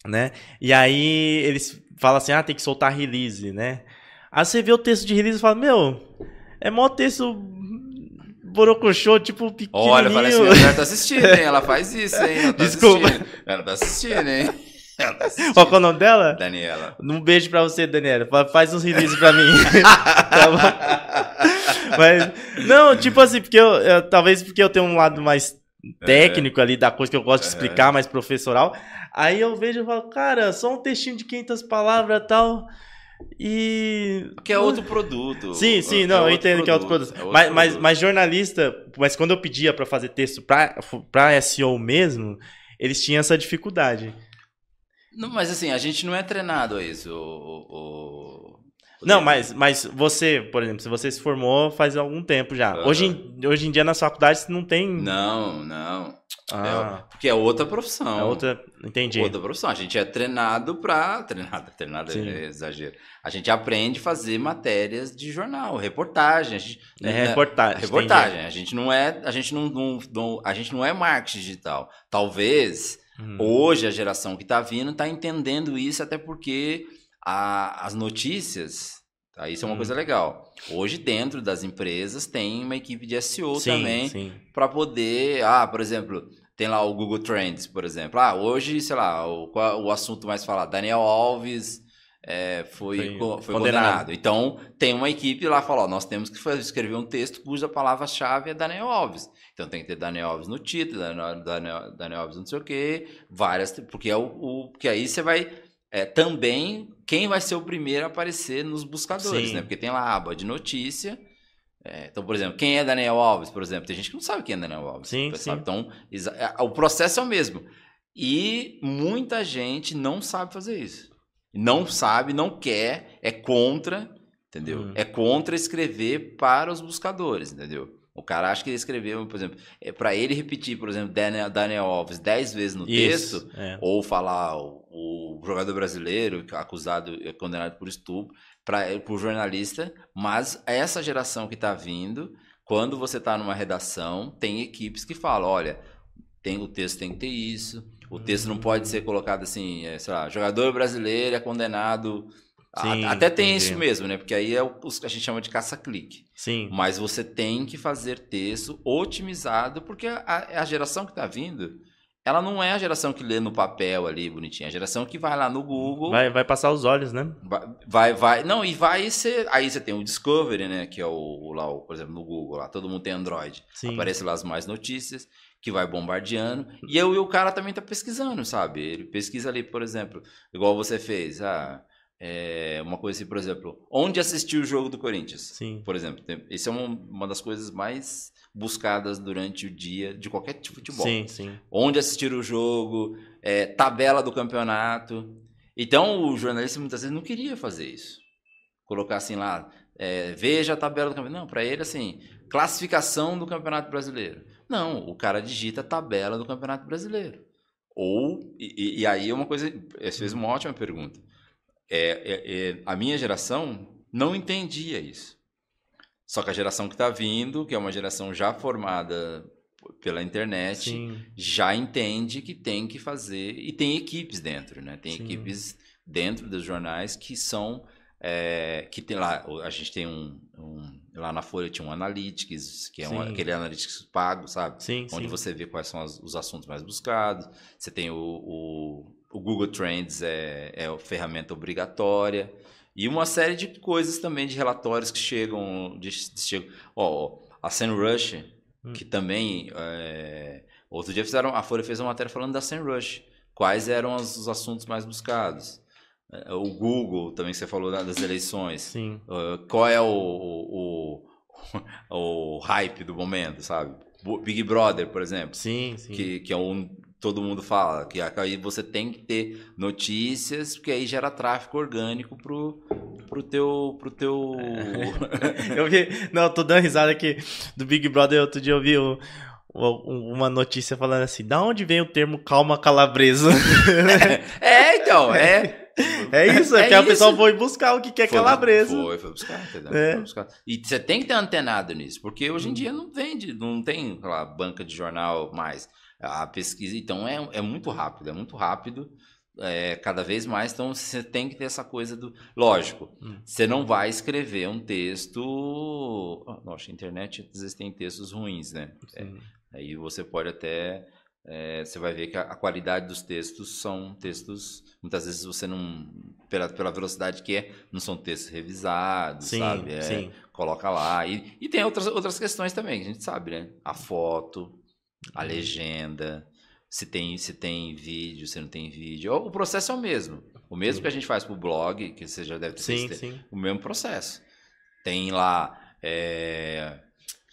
né? E aí eles falam assim: ah, tem que soltar release, né? Aí você vê o texto de release e fala: meu, é mó texto borocochô, tipo, pequenininho. Olha, parece que a mulher tá assistindo, hein? Ela faz isso, hein? Ela tá Desculpa. Assistindo. Ela tá assistindo, hein? Tá Qual é o nome dela? Daniela. Um beijo pra você, Daniela. Faz uns releases pra mim. tá Mas, não, tipo assim, porque eu, eu, talvez porque eu tenho um lado mais técnico é. ali da coisa que eu gosto de explicar, é. mais professoral. Aí eu vejo e falo, cara, só um textinho de 500 palavras e tal. E. Que é outro produto. Sim, sim, é não, eu entendo produto, que é outro produto. É outro mas, produto. Mas, mas jornalista, mas quando eu pedia para fazer texto pra, pra SEO mesmo, eles tinham essa dificuldade. Não, mas assim, a gente não é treinado a isso. O, o... Não, mas, mas você, por exemplo, se você se formou faz algum tempo já. Uhum. Hoje, hoje em dia na faculdade você não tem. Não, não. Ah. É, porque é outra profissão. É outra. Entendi. Outra profissão. A gente é treinado para. Treinado, treinado Sim. é exagero. A gente aprende a fazer matérias de jornal, reportagem. Gente, é reportagem. Reportagem. A gente não é. A gente não, não, não, a gente não é marketing digital. Talvez Hum. Hoje, a geração que está vindo está entendendo isso, até porque a, as notícias. Tá? Isso é uma hum. coisa legal. Hoje, dentro das empresas, tem uma equipe de SEO sim, também para poder. Ah, por exemplo, tem lá o Google Trends, por exemplo. Ah, hoje, sei lá, o, o assunto mais falado, Daniel Alves é, foi, foi, foi condenado. condenado. Então, tem uma equipe lá que fala, ó, nós temos que escrever um texto cuja palavra-chave é Daniel Alves. Então tem que ter Daniel Alves no título, Daniel, Daniel, Daniel Alves não sei o quê, várias, porque, é o, o porque aí você vai é, também quem vai ser o primeiro a aparecer nos buscadores, Sim. né? Porque tem lá a aba de notícia. É, então, por exemplo, quem é Daniel Alves, por exemplo? Tem gente que não sabe quem é Daniel Alves. Sim, sim. Então, é, o processo é o mesmo. E muita gente não sabe fazer isso. Não sabe, não quer, é contra, entendeu? Hum. É contra escrever para os buscadores, entendeu? O cara acha que ele escreveu, por exemplo, é para ele repetir, por exemplo, Daniel, Daniel Alves 10 vezes no Isso, texto, é. ou falar o, o, jogador brasileiro acusado, é condenado por estupro, para o jornalista, mas essa geração que está vindo, quando você está numa redação, tem equipes que falam, olha, tem, o texto tem que ter isso, o texto não pode ser colocado assim, é, sei lá, jogador brasileiro é condenado Sim, Até tem entendi. isso mesmo, né? Porque aí é o que a gente chama de caça-clique. Sim. Mas você tem que fazer texto otimizado, porque a, a geração que está vindo, ela não é a geração que lê no papel ali, bonitinho. É a geração que vai lá no Google. Vai, vai passar os olhos, né? Vai, vai, vai. Não, e vai ser. Aí você tem o Discovery, né? Que é o, o lá, o, por exemplo, no Google, lá todo mundo tem Android. Sim. Aparece lá as mais notícias, que vai bombardeando. E eu e o cara também tá pesquisando, sabe? Ele pesquisa ali, por exemplo, igual você fez. Ah é, uma coisa assim, por exemplo, onde assistir o jogo do Corinthians? Sim. Por exemplo, isso é uma, uma das coisas mais buscadas durante o dia de qualquer tipo de futebol. Sim, sim. Onde assistir o jogo, é, tabela do campeonato. Então, o jornalista muitas vezes não queria fazer isso. Colocar assim lá, é, veja a tabela do campeonato. Não, para ele, assim, classificação do campeonato brasileiro. Não, o cara digita a tabela do campeonato brasileiro. Ou, e, e aí é uma coisa, você fez uma ótima pergunta é, é, é, a minha geração não entendia isso. Só que a geração que está vindo, que é uma geração já formada pela internet, Sim. já entende que tem que fazer. E tem equipes dentro, né? Tem Sim. equipes dentro dos jornais que são. É, que tem lá, a gente tem um, um, Lá na Folha tinha um Analytics, que é um, aquele Analytics pago, sabe? Sim, Onde sim. você vê quais são as, os assuntos mais buscados. Você tem o, o o Google Trends é, é ferramenta obrigatória. E uma série de coisas também, de relatórios que chegam. De, de, chegam ó, a SEMrush, hum. que também. É, outro dia fizeram. A Folha fez uma matéria falando da SEMrush. Quais eram os, os assuntos mais buscados? É, o Google, também que você falou das eleições. Sim. Uh, qual é o, o, o, o, hype do momento, sabe? Big Brother, por exemplo. Sim, sim. Que, que é um todo mundo fala, que aí você tem que ter notícias, porque aí gera tráfego orgânico pro, pro teu. Pro teu... eu vi. Não, tô dando risada aqui do Big Brother. Outro dia eu vi o, uma notícia falando assim: da onde vem o termo calma calabresa? é, então, é. É isso, é, é que o pessoal foi buscar o que quer foi, calabresa. Foi, foi buscar, entendeu? É. Foi buscar. E você tem que ter antenado nisso, porque hoje em dia não vende, não tem lá, banca de jornal mais. A pesquisa, então, é, é muito rápido, é muito rápido. É, cada vez mais, então você tem que ter essa coisa do. Lógico, hum. você não vai escrever um texto. Nossa, a internet às vezes tem textos ruins, né? É, aí você pode até é, você vai ver que a, a, qualidade dos textos são textos, muitas vezes você não, pela, pela velocidade que é, não são textos revisados, sim, sabe? É, sim. Coloca lá. E, e tem outras, outras questões também, que a gente sabe, né? A foto, a uhum. legenda, se tem, se tem vídeo, se não tem vídeo. O processo é o mesmo. O mesmo que a gente faz para o blog, que você já deve ter sim, sim. o mesmo processo. Tem lá. É,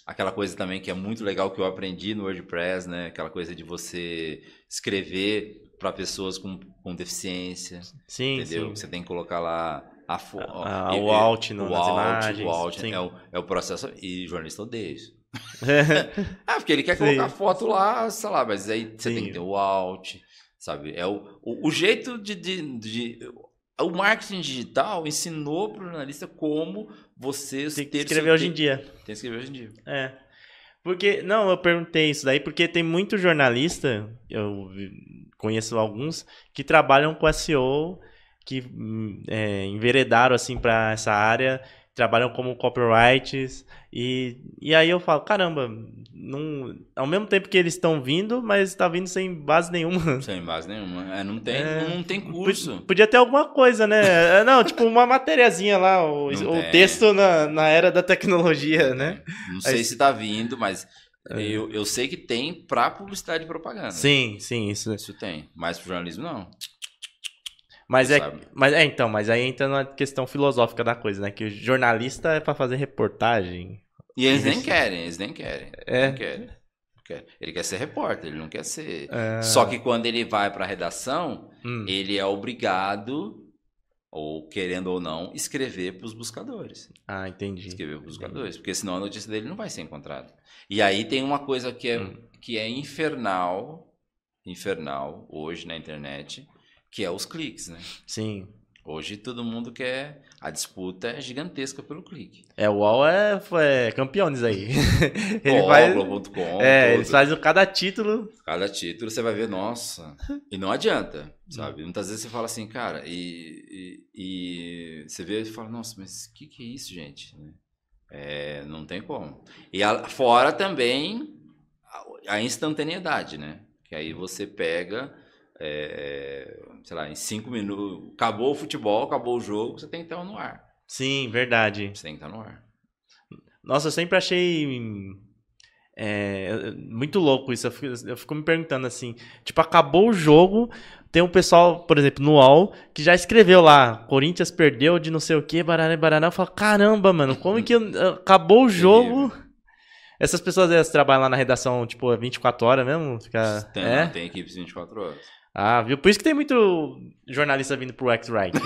aquela coisa também que é muito legal que eu aprendi no WordPress, né? Aquela coisa de você escrever para pessoas com, com deficiência. Sim, entendeu? Sim. Você tem que colocar lá a, a, a o alt no, o alt, imagens. O alt é o, é o processo. E jornalista odeia isso. ah, porque ele quer colocar sim. foto lá, sei lá, mas aí você sim. tem que ter o alt, sabe? É o, o, o jeito de, de, de, O marketing digital ensinou para o jornalista como você tem que escrever hoje em dia. Tem que escrever hoje em dia. É. Porque, não, eu perguntei isso daí, porque tem muito jornalista, eu conheço alguns, que trabalham com SEO, que hum, é, enveredaram, assim, para essa área trabalham como copyrights e, e aí eu falo, caramba, não, ao mesmo tempo que eles estão vindo, mas está vindo sem base nenhuma. Sem base nenhuma. É, não, tem, é, não tem curso. Podia ter alguma coisa, né? É, não, tipo uma matériazinha lá, o, o texto na, na era da tecnologia, não né? Não sei aí, se está vindo, mas é. eu, eu sei que tem para publicidade e propaganda. Sim, sim, isso. Isso tem, mas para jornalismo não. Mas é, mas é, então, mas aí entra na questão filosófica da coisa, né? Que o jornalista é para fazer reportagem. E eles nem querem, eles nem querem. É. Não querem. Ele quer ser repórter, ele não quer ser. É... Só que quando ele vai para a redação, hum. ele é obrigado, ou querendo ou não, escrever para os buscadores. Ah, entendi. Escrever para os buscadores, porque senão a notícia dele não vai ser encontrada. E aí tem uma coisa que é, hum. que é infernal, infernal hoje na internet, que é os cliques, né? Sim. Hoje todo mundo quer. A disputa é gigantesca pelo clique. É, o UOL é, é campeão aí. Ele UOL, vai. Globo.com. É, eles fazem cada título. Cada título você vai ver, nossa. E não adianta, sabe? Muitas vezes você fala assim, cara, e, e, e você vê e fala, nossa, mas o que, que é isso, gente? É, não tem como. E a, fora também a, a instantaneidade, né? Que aí você pega é, sei lá, em cinco minutos, acabou o futebol, acabou o jogo, você tem que estar no ar. Sim, verdade. Você tem que estar no ar. Nossa, eu sempre achei é, muito louco isso. Eu fico, eu fico, me perguntando assim, tipo, acabou o jogo, tem um pessoal, por exemplo, no UOL, que já escreveu lá, Corinthians perdeu de não sei o que, baraná, baraná. Eu falo, caramba, mano, como que acabou o jogo... Essas pessoas elas trabalham lá na redação, tipo, 24 horas mesmo? Fica... Tem, é? tem equipes 24 horas. Ah, viu? Por isso que tem muito jornalista vindo pro X-Writing.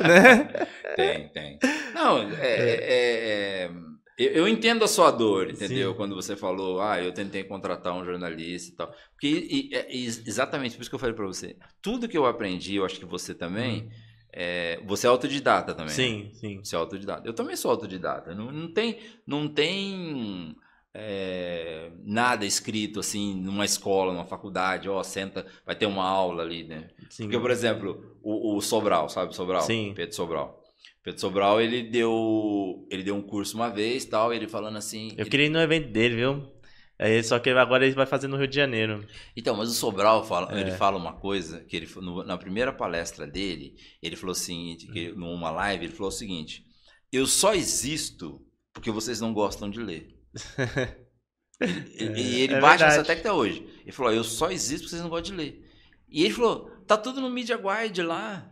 né? Tem, tem. Não, é, é, é, é eu entendo a sua dor, entendeu? Sim. Quando você falou, ah, eu tentei contratar um jornalista e tal. Porque e, é exatamente por isso que eu falei para você. Tudo que eu aprendi, eu acho que você também. Hum. É, você é autodidata também. Sim, né? sim. Você é autodidata. Eu também sou autodidata. Não, não tem, não tem é, nada escrito assim numa escola, numa faculdade, ó, senta, vai ter uma aula ali, né? Sim. Porque, por exemplo, o, o Sobral, sabe o Sobral? Sim. Pedro Sobral. Pedro Sobral, ele deu, ele deu um curso uma vez, tal, ele falando assim... Eu ele... queria ir no evento dele, viu? É, só que agora ele vai fazer no Rio de Janeiro. Então, mas o Sobral fala, é. ele fala uma coisa que ele no, na primeira palestra dele, ele falou o seguinte, que numa live ele falou o seguinte: "Eu só existo porque vocês não gostam de ler". e, e ele é baixa essa até hoje. Ele falou: Eu só existo porque vocês não gostam de ler. E ele falou: Tá tudo no Media Guide lá.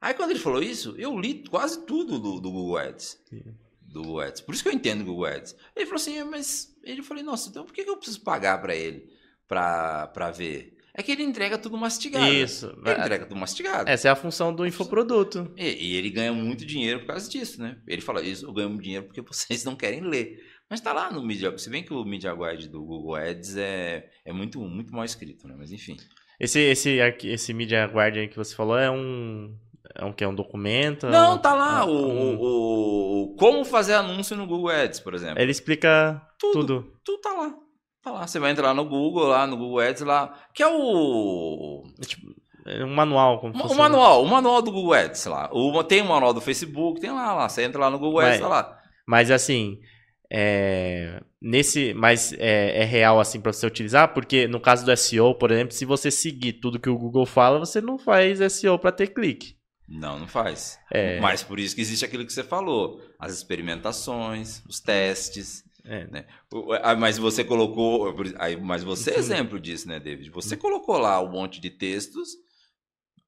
Aí quando ele falou isso, eu li quase tudo do, do Google Ads. Do Google Ads. Por isso que eu entendo o Google Ads. Ele falou assim: Mas. Ele falou: Nossa, então por que eu preciso pagar para ele para ver? É que ele entrega tudo mastigado. Isso. Ele entrega tudo mastigado. Essa é a função do infoproduto. E, e ele ganha muito dinheiro por causa disso, né? Ele fala, isso, eu ganho dinheiro porque vocês não querem ler. Mas está lá no Media Se bem que o Media Guide do Google Ads é, é muito, muito mal escrito, né? Mas enfim. Esse, esse, esse Media Guardian que você falou é um. É um que? É um documento? Não, É tá lá. ah, o, um- o- o- como fazer anúncio no Google Ads, por exemplo. Ele explica Tudo. tudo. Tudo tá lá. Tá lá. Você vai entrar no Google, lá no Google Ads, lá. Que é o. É tipo, é um manual. Como O manual, o manual do Google Ads lá. O, tem o manual do Facebook, tem lá, lá. Você entra lá no Google Ads, tá lá. Mas assim, é, nesse, mas é, é real assim para você utilizar, porque no caso do SEO, por exemplo, se você seguir tudo que o Google fala, você não faz SEO para ter clique. Não, não faz. É. Mas por isso que existe aquilo que você falou. As experimentações, os testes. É. Né? Ah, Mas você colocou. Mas você é Sim. exemplo disso, né, David? Você colocou lá um monte de textos,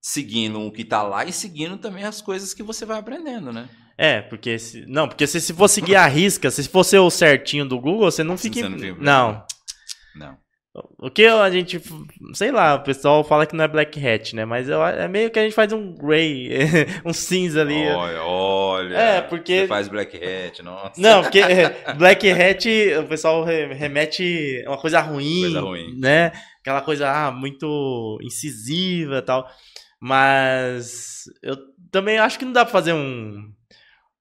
seguindo o que tá lá e seguindo também as coisas que você vai aprendendo, né? É, porque se, não, porque se, se for seguir a risca, se fosse o certinho do Google, você não Você fica. não fica- Não. Não. O que a gente, sei lá, o pessoal fala que não é black hat, né? Mas eu- é meio que a gente faz um gray, um cinza ali. Olha, olha. É, porque- Você faz Black Hat, nossa. Não, porque é, Black Hat, o pessoal re- remete a uma coisa ruim, Coisa ruim. né? Aquela coisa ah, muito incisiva e tal. Mas eu também acho que não dá pra fazer um,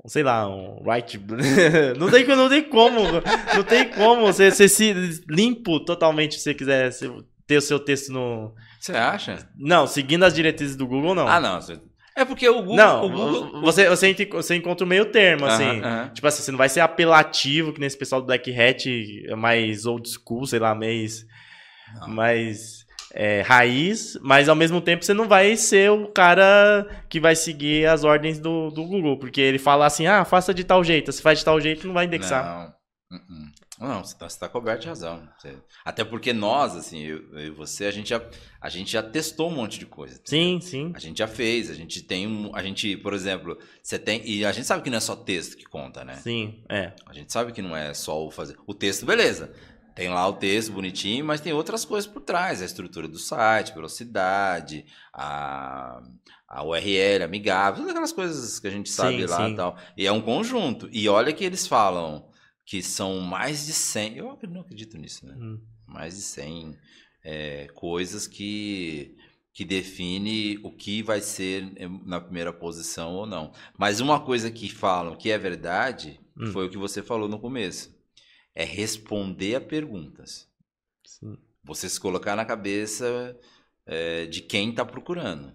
sei lá, um right. não, tem, não tem como. Não tem como você, você se limpo totalmente se você quiser se- ter o seu texto no. Você acha? Não, seguindo as diretrizes do Google, não. Ah, não. É porque o Google. não, o Google... você, você, você encontra o meio termo, assim. Tipo assim, você não vai ser apelativo, que nesse pessoal do Black Hat mais old school, sei lá, mais, Não. mais é, raiz, mas ao mesmo tempo você não vai ser o cara que vai seguir as ordens do, do Google, porque ele fala assim, ah, faça de tal jeito, se faz de tal jeito, não vai indexar. Não, Uh-uh. não você está tá coberto de razão. Você- Até porque nós, assim, eu, eu e você, a gente, já, a gente já testou um monte de coisa. Sim, sim. A gente já fez, a gente tem um. A gente, por exemplo, você tem. E a gente sabe que não é só texto que conta, né? Sim, é. A gente sabe que não é só o fazer. O texto, beleza. Tem lá o texto bonitinho, mas tem outras coisas por trás. A estrutura do site, velocidade, a, a URL amigável, todas aquelas coisas que a gente sabe Sim, lá sim. e tal. E é um conjunto. E olha que eles falam que são mais de 100. Eu não acredito nisso, né? Hum. mais de 100 é, coisas que, que define o que vai ser é, na primeira posição ou não. Mas uma coisa que falam que é verdade Hum. foi o que você falou no começo. É responder a perguntas. sim. Você se colocar na cabeça é, de quem está procurando.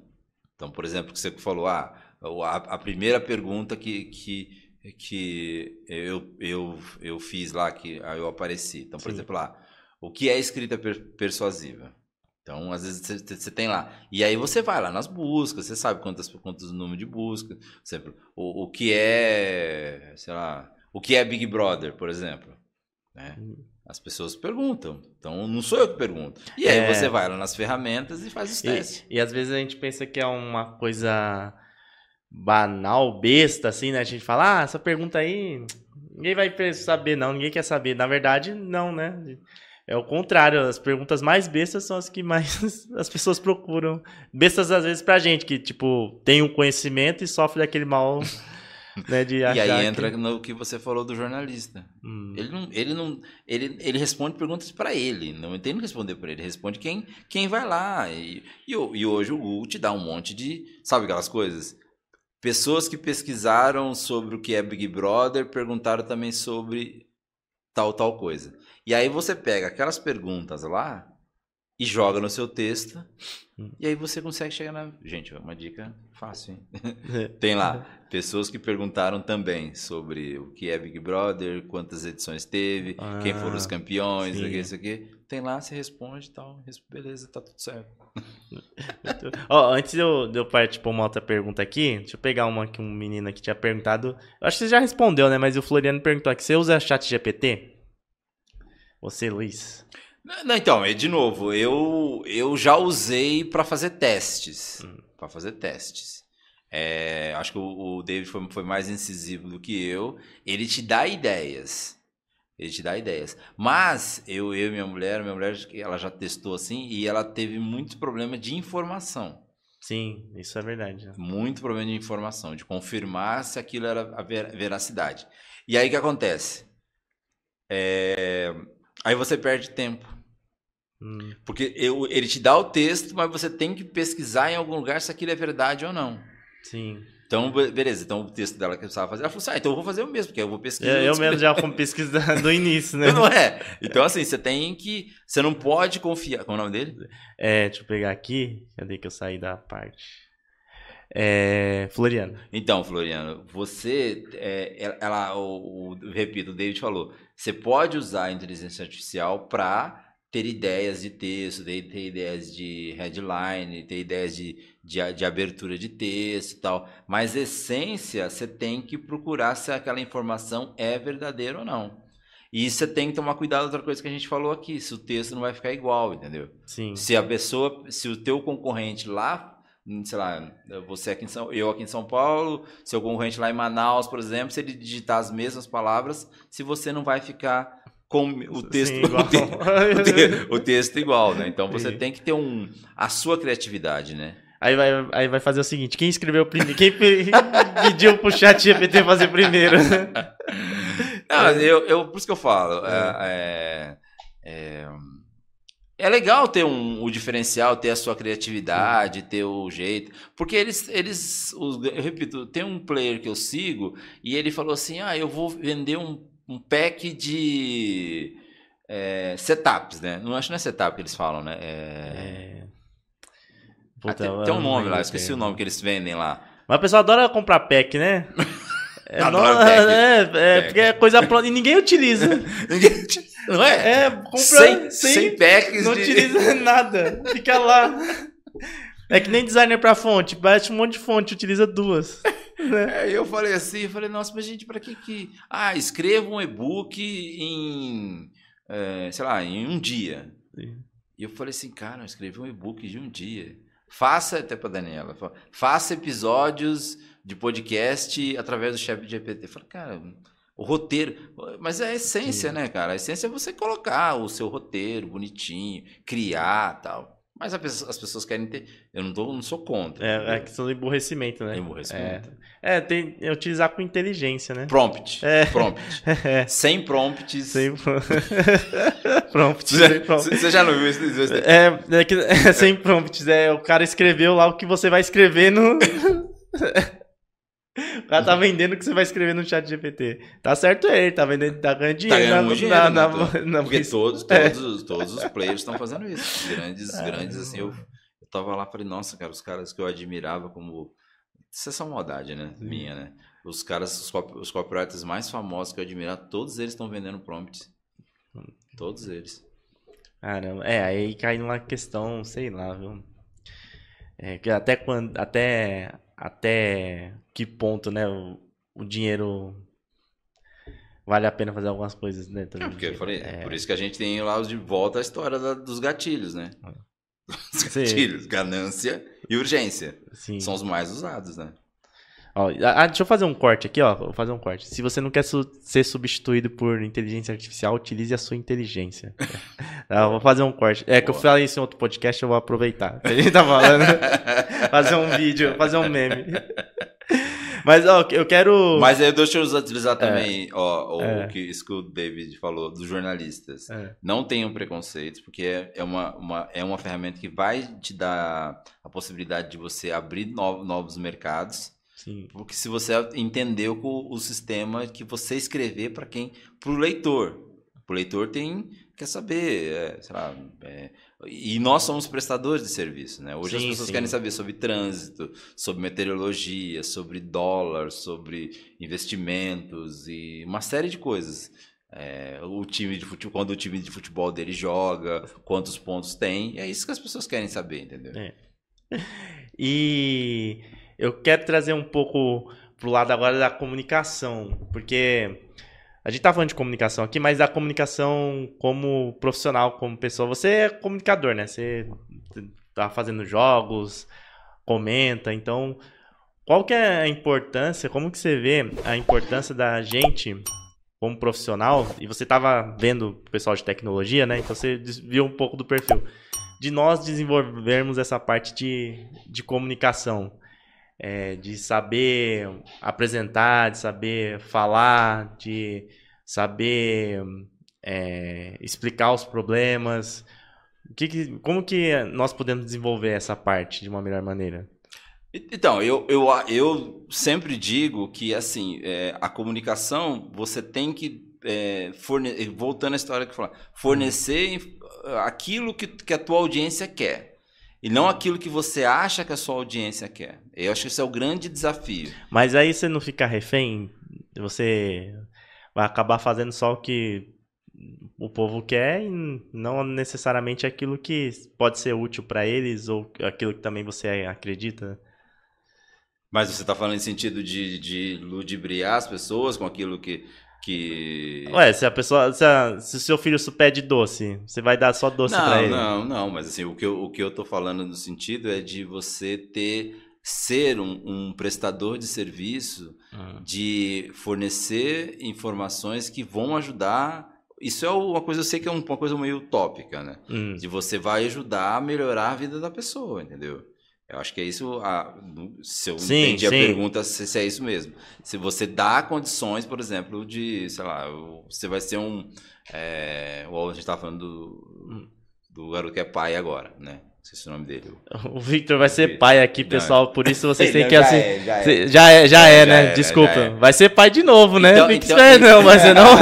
Então, por exemplo, que você falou, ah, a, a primeira pergunta que, que, que eu, eu, eu fiz lá, que aí eu apareci. Então, por Sim. exemplo, lá, o que é escrita per- persuasiva? Então, às vezes você, tem lá. E aí você vai lá nas buscas, você sabe quantas, quantos números de busca. Por exemplo, o, o que é, sei lá, o que é Big Brother, por exemplo. Né? As pessoas perguntam. Então, não sou eu que pergunto. E aí É. você vai lá nas ferramentas e faz os testes. E, e às vezes a gente pensa que é uma coisa banal, besta, assim, né? A gente fala, ah, essa pergunta aí, ninguém vai saber, não, ninguém quer saber. Na verdade, não, né? É o contrário, as perguntas mais bestas são as que mais as pessoas procuram. Bestas, às vezes, pra gente, que, tipo, tem um conhecimento e sofre daquele mal, né, de E achar aí que- entra no que você falou do jornalista. Hum, Ele não, ele não, ele, ele responde perguntas para ele, não tem que responder para ele, responde quem, quem vai lá. E, e, e hoje o Google te dá um monte de, sabe aquelas coisas? Pessoas que pesquisaram sobre o que é Big Brother perguntaram também sobre tal tal coisa. E aí você pega aquelas perguntas lá e joga no seu texto Hum. e aí você consegue chegar na, gente, é uma dica fácil, hein? Tem lá pessoas que perguntaram também sobre o que é Big Brother, quantas edições teve, quem foram os Ah, campeões, isso sim. aqui, isso aqui. Tem lá, você responde e tal. Beleza, tá tudo certo. Ó, antes de eu, de eu partir pra uma outra pergunta aqui, deixa eu pegar uma que um menino aqui tinha perguntado. Eu acho que você já respondeu, né? Mas o Floriano perguntou aqui: você usa chat GPT? Você, Luiz? Não, então, de novo, eu, eu já usei para fazer testes. Para fazer testes. É, acho que o, o David foi, foi mais incisivo do que eu. Ele te dá ideias. Ele te dá ideias. Mas eu, eu e minha mulher, minha mulher, ela já testou assim e ela teve muito problema de informação. Sim, isso é verdade. Muito problema de informação, de confirmar se aquilo era a ver- veracidade. E aí o que acontece? É, Aí você perde tempo. Hum. Porque eu, ele te dá o texto, mas você tem que pesquisar em algum lugar se aquilo é verdade ou não. Sim. Então, beleza. Então, o texto dela que eu precisava fazer, ela falou assim, ah, então eu vou fazer o mesmo, porque eu vou pesquisar. Eu, eu mesmo já fui pesquisar do início, né? Não é? Então, assim, você tem que... Você não pode confiar... Qual é o nome dele? É, deixa eu pegar aqui. Cadê que eu saí da parte? É, Floriano. Então, Floriano, você, é, ela, o, o, repito, o David falou, você pode usar a inteligência artificial para ter ideias de texto, ter, ter, ideias de headline, ter ideias de, de, de, abertura de texto e tal. Mas essência, você tem que procurar se aquela informação é verdadeira ou não. E você tem que tomar cuidado outra coisa que a gente falou aqui, se o texto não vai ficar igual, entendeu? Sim. Se a pessoa, se o teu concorrente lá, sei lá, você aqui em São, eu aqui em São Paulo, seu concorrente lá em Manaus, por exemplo, se ele digitar as mesmas palavras, se você não vai ficar com o texto, Sim, o, te, o, te, o, texto igual, né? Então você Sim. tem que ter um a sua criatividade, né? Aí vai, aí vai fazer o seguinte: quem escreveu primeiro? Quem pediu pro chat GPT fazer primeiro? Não, eu, eu, por isso que eu falo. É, é, é, é legal ter um, o diferencial, ter a sua criatividade, ter o jeito. Porque eles, eles os, eu repito, tem um player que eu sigo e ele falou assim: ah, eu vou vender um um pack de é, setups, né? Não acho que não é setup que eles falam, né? É... é... Puta, ah, tem, tem, um nome lá, esqueci o nome que eles vendem lá. Mas o pessoal adora comprar pack, né? É, não, é, é, porque é coisa pronta e ninguém utiliza. ninguém Não é? É, compra sem, sem, packs. Não de... utiliza nada. Fica lá. É que nem designer pra fonte. Bate um monte de fonte, utiliza duas. Né? É, eu falei assim, eu falei, nossa, mas gente, para que que... Ah, escreva um e-book em, é, sei lá, em um dia. Sim. E eu falei assim, cara, eu escrevi um e-book de um dia. Faça, até para Daniela, faça episódios de podcast através do chat GPT. Eu falei, cara, o roteiro. Mas é a essência, Sim. né, cara? A essência é você colocar o seu roteiro bonitinho, criar tal. Mas as pessoas querem ter. Eu não, tô, não sou contra. É, é questão do emborrecimento, né? Emborrecimento. É, é tem é utilizar com inteligência, né? Prompt. É. Prompt. É. Sem prompts. Sem prompts. Você já não viu isso? É, é, que, é, sem prompts. É, o cara escreveu lá o que você vai escrever no. O cara tá vendendo o que você vai escrever no chat GPT. Tá certo ele, tá vendendo, tá ganhando dinheiro. Tá ganhando na, dinheiro, na, na, na, na, Porque todos, é. todos, é. todos os players estão fazendo isso. Grandes, ah, grandes, assim, eu, eu tava lá e falei, nossa, cara, os caras que eu admirava como. Isso é só maldade, né? Sim. Minha, né? Os caras, os, copy, os copywriters mais famosos que eu admirava, todos eles estão vendendo prompts. Todos eles. Caramba, é, aí cai numa questão, sei lá, viu? É, que até quando. Até até que ponto, né, o, o dinheiro vale a pena fazer algumas coisas dentro é, porque eu falei, é... por isso que a gente tem lá de volta a história da, dos gatilhos, né? Os gatilhos, ganância e urgência. Sim. São os mais usados, né? Ó, ah, deixa eu fazer um corte aqui, ó. Vou fazer um corte. Se você não quer su ser substituído por inteligência artificial, utilize a sua inteligência. ah, vou fazer um corte. É Boa. que eu falei isso em outro podcast, eu vou aproveitar. A gente tá falando. fazer um vídeo, fazer um meme. Mas, ó, eu quero. Mas aí deixa eu utilizar também, é. ó, o é. que, isso que o David falou, dos jornalistas. É. Não tenham preconceitos, porque é, é, uma, uma, é uma ferramenta que vai te dar a possibilidade de você abrir novos, novos mercados Sim. Porque se você entendeu o, o sistema que você escrever para quem, para o leitor, o leitor tem quer saber, é, sei lá, é, e nós somos prestadores de serviço, né? Hoje sim, as pessoas sim. querem saber sobre trânsito, sobre meteorologia, sobre dólar, sobre investimentos e uma série de coisas. É, o time de futebol, quando o time de futebol dele joga, quantos pontos tem, é isso que as pessoas querem saber, entendeu? É. E eu quero trazer um pouco pro lado agora da comunicação, porque a gente tá falando de comunicação aqui, mas da comunicação como profissional, como pessoa. Você é comunicador, né? Você tá fazendo jogos, comenta, então qual que é a importância, como que você vê a importância da gente como profissional, e você estava vendo o pessoal de tecnologia, né? Então você viu um pouco do perfil. De nós desenvolvermos essa parte de, de comunicação é, de saber apresentar, de saber falar, de saber é, explicar os problemas. Que que, como que nós podemos desenvolver essa parte de uma melhor maneira? Então, eu, eu, eu sempre digo que, assim, é, a comunicação, você tem que, é, forne... voltando à história que eu falei, fornecer aquilo que, que a tua audiência quer. E não aquilo que você acha que a sua audiência quer. Eu acho que esse é o grande desafio. Mas aí você não fica refém? Você vai acabar fazendo só o que o povo quer e não necessariamente aquilo que pode ser útil para eles ou aquilo que também você acredita. Mas você está falando em sentido de, de ludibriar as pessoas com aquilo que. Que... Ué, se a pessoa. Se, a, se o seu filho pede doce, você vai dar só doce para ele? Não, não, mas assim, o que, eu, o que eu tô falando no sentido é de você ter. ser um, um prestador de serviço, hum. de fornecer informações que vão ajudar isso é uma coisa, eu sei que é uma coisa meio utópica, né? Hum. De você vai ajudar a melhorar a vida da pessoa, entendeu? Eu acho que é isso. A, se eu sim, entendi sim. a pergunta, se, se, é isso mesmo. Se você dá condições, por exemplo, de, sei lá, você vai ser um. É, a gente estava falando do, do garoto que é pai agora, né? Não sei se é o nome dele. O Victor vai ser pai aqui, pessoal, por isso vocês têm que assim. É, já, é. já é, já é, né? Desculpa. É. Vai ser pai de novo, né? Então, então, não, mas não.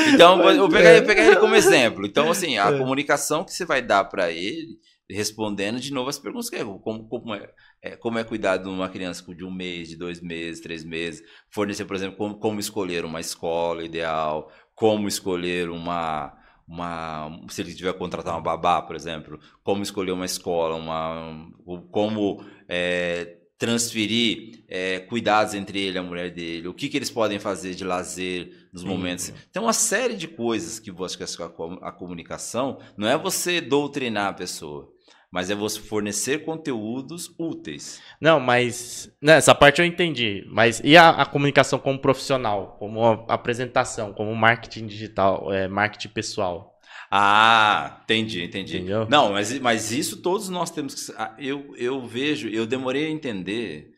então, eu vou pegar, eu pegar ele como exemplo. Então, assim, a comunicação que você vai dar para ele respondendo de novo as perguntas que é como, como, é, é, como é cuidar de uma criança de um mês, de dois meses, três meses, fornecer, por exemplo, como, como escolher uma escola ideal, como escolher uma, uma se ele tiver que contratar uma babá, por exemplo, como escolher uma escola, uma, como é, transferir é, cuidados entre ele e a mulher dele, o que, que eles podem fazer de lazer nos momentos. Tem uma série de coisas que você que a comunicação não é você doutrinar a pessoa mas é você fornecer conteúdos úteis. Não, mas né, essa parte eu entendi. Mas e a, a comunicação como profissional, como apresentação, como marketing digital, é, marketing pessoal? Ah, entendi, entendi. Entendeu? Não, mas, mas isso todos nós temos que. Ah, eu, eu vejo, eu demorei a entender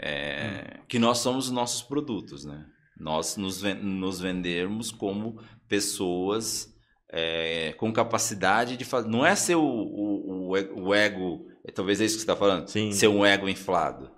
é, hum. que nós somos os nossos produtos, né? Nós nos, nos vendermos como pessoas é, com capacidade de fazer. Não é ser o, o, o ego, é, talvez é isso que você está falando, Sim. ser um ego inflado.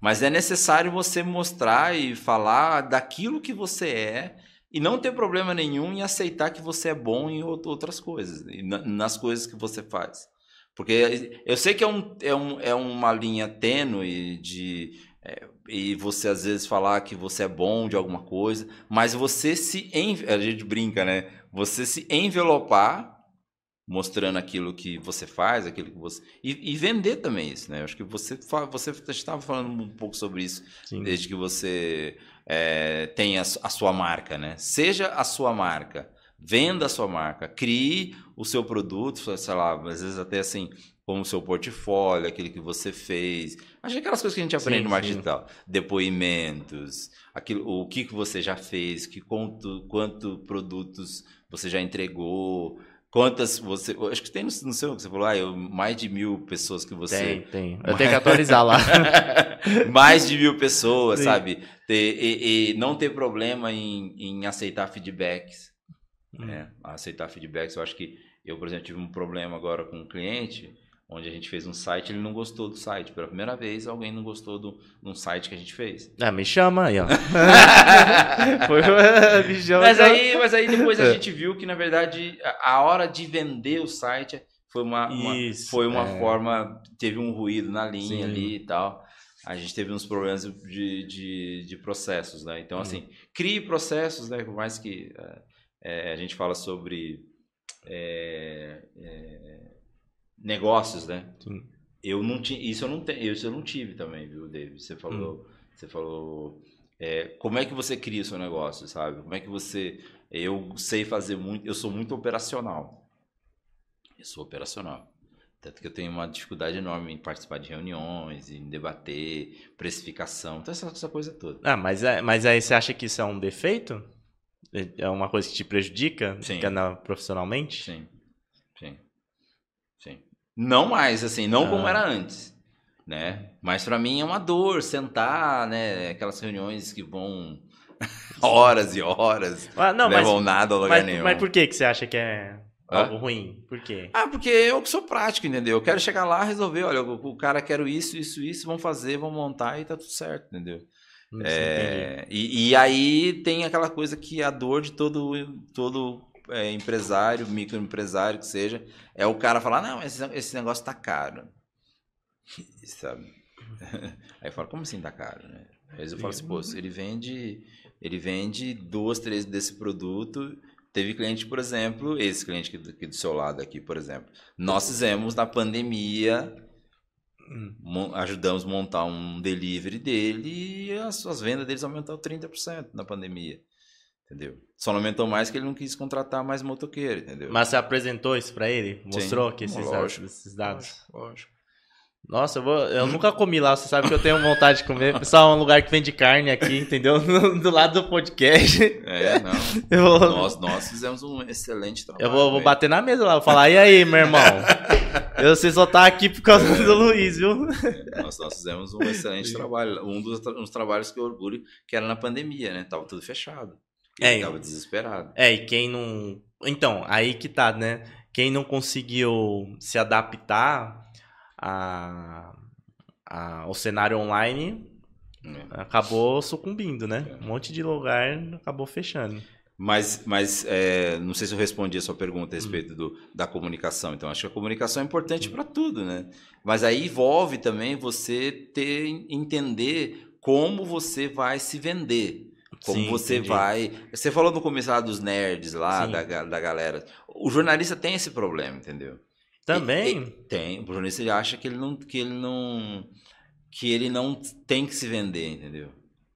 Mas é necessário você mostrar e falar daquilo que você é e não ter problema nenhum em aceitar que você é bom em outras coisas, nas coisas que você faz. Porque eu sei que é, um, é, um, é uma linha tênue de. É, e você às vezes falar que você é bom de alguma coisa, mas você se. A gente brinca, né? você se envelopar mostrando aquilo que você faz, aquilo que você e, e vender também isso, né? Eu acho que você você estava falando um pouco sobre isso Sim. desde que você é, tem a, a, sua marca, né? Seja a sua marca, venda a sua marca, crie o seu produto, sei lá, às vezes até assim como o seu portfólio, aquilo que você fez. Acho que aquelas coisas que a gente aprende sim, no marketing digital. Depoimentos, aquilo, o que, que você já fez, que quanto, quanto produtos você já entregou, quantas você. Acho que tem no, no seu que você falou, ah, eu, mais de mil pessoas que você. Tem, tem. Eu tenho que atualizar lá. mais de mil pessoas, Sim. sabe? Ter, e, e, não ter problema em, em aceitar feedbacks. Hum. Né? Aceitar feedbacks. Eu acho que eu, por exemplo, tive um problema agora com um cliente onde a gente fez um site, ele não gostou do site. Pela primeira vez, alguém não gostou do, de um site que a gente fez. Ah, me chama aí, ó. me chama, mas, aí, mas aí depois a é. gente viu que, na verdade, a hora de vender o site foi uma, uma foi uma é. forma, teve um ruído na linha Sim. ali e tal. A gente teve uns problemas de, de, de processos, né? Então, hum. assim, crie processos, né? Por mais que é, a gente fala sobre é, é, negócios, né? Sim. Eu não tinha, isso eu não tenho, isso eu não tive também, viu, David? Você falou, hum. você falou, é, como é que você cria o seu negócio, sabe? Como é que você, eu sei fazer muito, eu sou muito operacional. Eu sou operacional. Tanto que eu tenho uma dificuldade enorme em participar de reuniões, em debater, precificação, então essa, essa coisa toda. Ah, mas, é, mas aí você acha que isso é um defeito? É uma coisa que te prejudica Sim. profissionalmente? Sim. Sim. Não mais, assim, não ah. como era antes, né? Mas para mim é uma dor sentar, né? Aquelas reuniões que vão horas e horas, ah, não, levam mas, nada a lugar mas, nenhum. Mas por que, que você acha que é... Algo ruim. Por quê? Ah, porque eu que sou prático, entendeu? Eu quero chegar lá, resolver, olha, o, o cara quer isso, isso, isso, vamos fazer, vamos montar e tá tudo certo, entendeu? Hum, É, e, e aí tem aquela coisa que a dor de todo, todo é, empresário, microempresário que seja, é o cara falar, não, esse, esse negócio tá caro. Sabe? Aí fala, como assim tá caro, né? Aí eu falo assim, pô, ele vende, ele vende duas, três desse produto. Teve cliente, por exemplo, esse cliente aqui do seu lado aqui, por exemplo. Nós fizemos na pandemia Hum. ajudamos a montar um delivery dele e as, as vendas deles aumentaram 30% na pandemia. Entendeu? Só não aumentou mais que ele não quis contratar mais motoqueiro, entendeu? Mas você apresentou isso pra ele? Mostrou Sim, que esses, lógico. dados, esses dados? Lógico, lógico. Nossa, eu, vou, eu nunca comi lá, você sabe que eu tenho vontade de comer. Pessoal, é um lugar que vende carne aqui, entendeu? do lado do podcast. É, não. Vou, nós, nós fizemos um excelente trabalho. eu vou, vou bater na mesa lá, vou falar, e aí, meu irmão? Eu sei só tá aqui por causa do Luiz, viu? Nós, nós fizemos um excelente trabalho. Um dos, tra- uns trabalhos que eu orgulho, que era na pandemia, né? Tava tudo fechado. É, tava desesperado. É, e quem não. Então, aí que tá, né? Quem não conseguiu se adaptar a, a- ao cenário online né? acabou sucumbindo, né? É. Um monte de lugar acabou fechando. Mas, mas é, não sei se eu respondi a sua pergunta a Hum. respeito do, da comunicação. Então, acho que a comunicação é importante para tudo, né? Mas aí envolve também você ter, entender como você vai se vender. Como Sim, você entendi. vai. Você falou no começo lá dos nerds lá, Sim. da, da galera. O jornalista tem esse problema, entendeu? Também. E- e- tem. O jornalista ele acha que ele não. Que ele não. Que ele não tem que se vender, entendeu?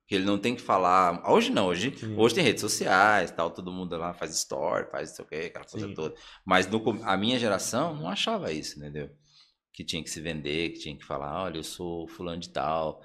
Que ele não tem que falar. Hoje não, hoje, Sim. hoje tem redes sociais, tal, todo mundo lá faz story, faz não sei o que, aquela coisa Sim. toda. Mas no a minha geração não achava isso, entendeu? Que tinha que se vender, que tinha que falar, olha, eu sou fulano de tal.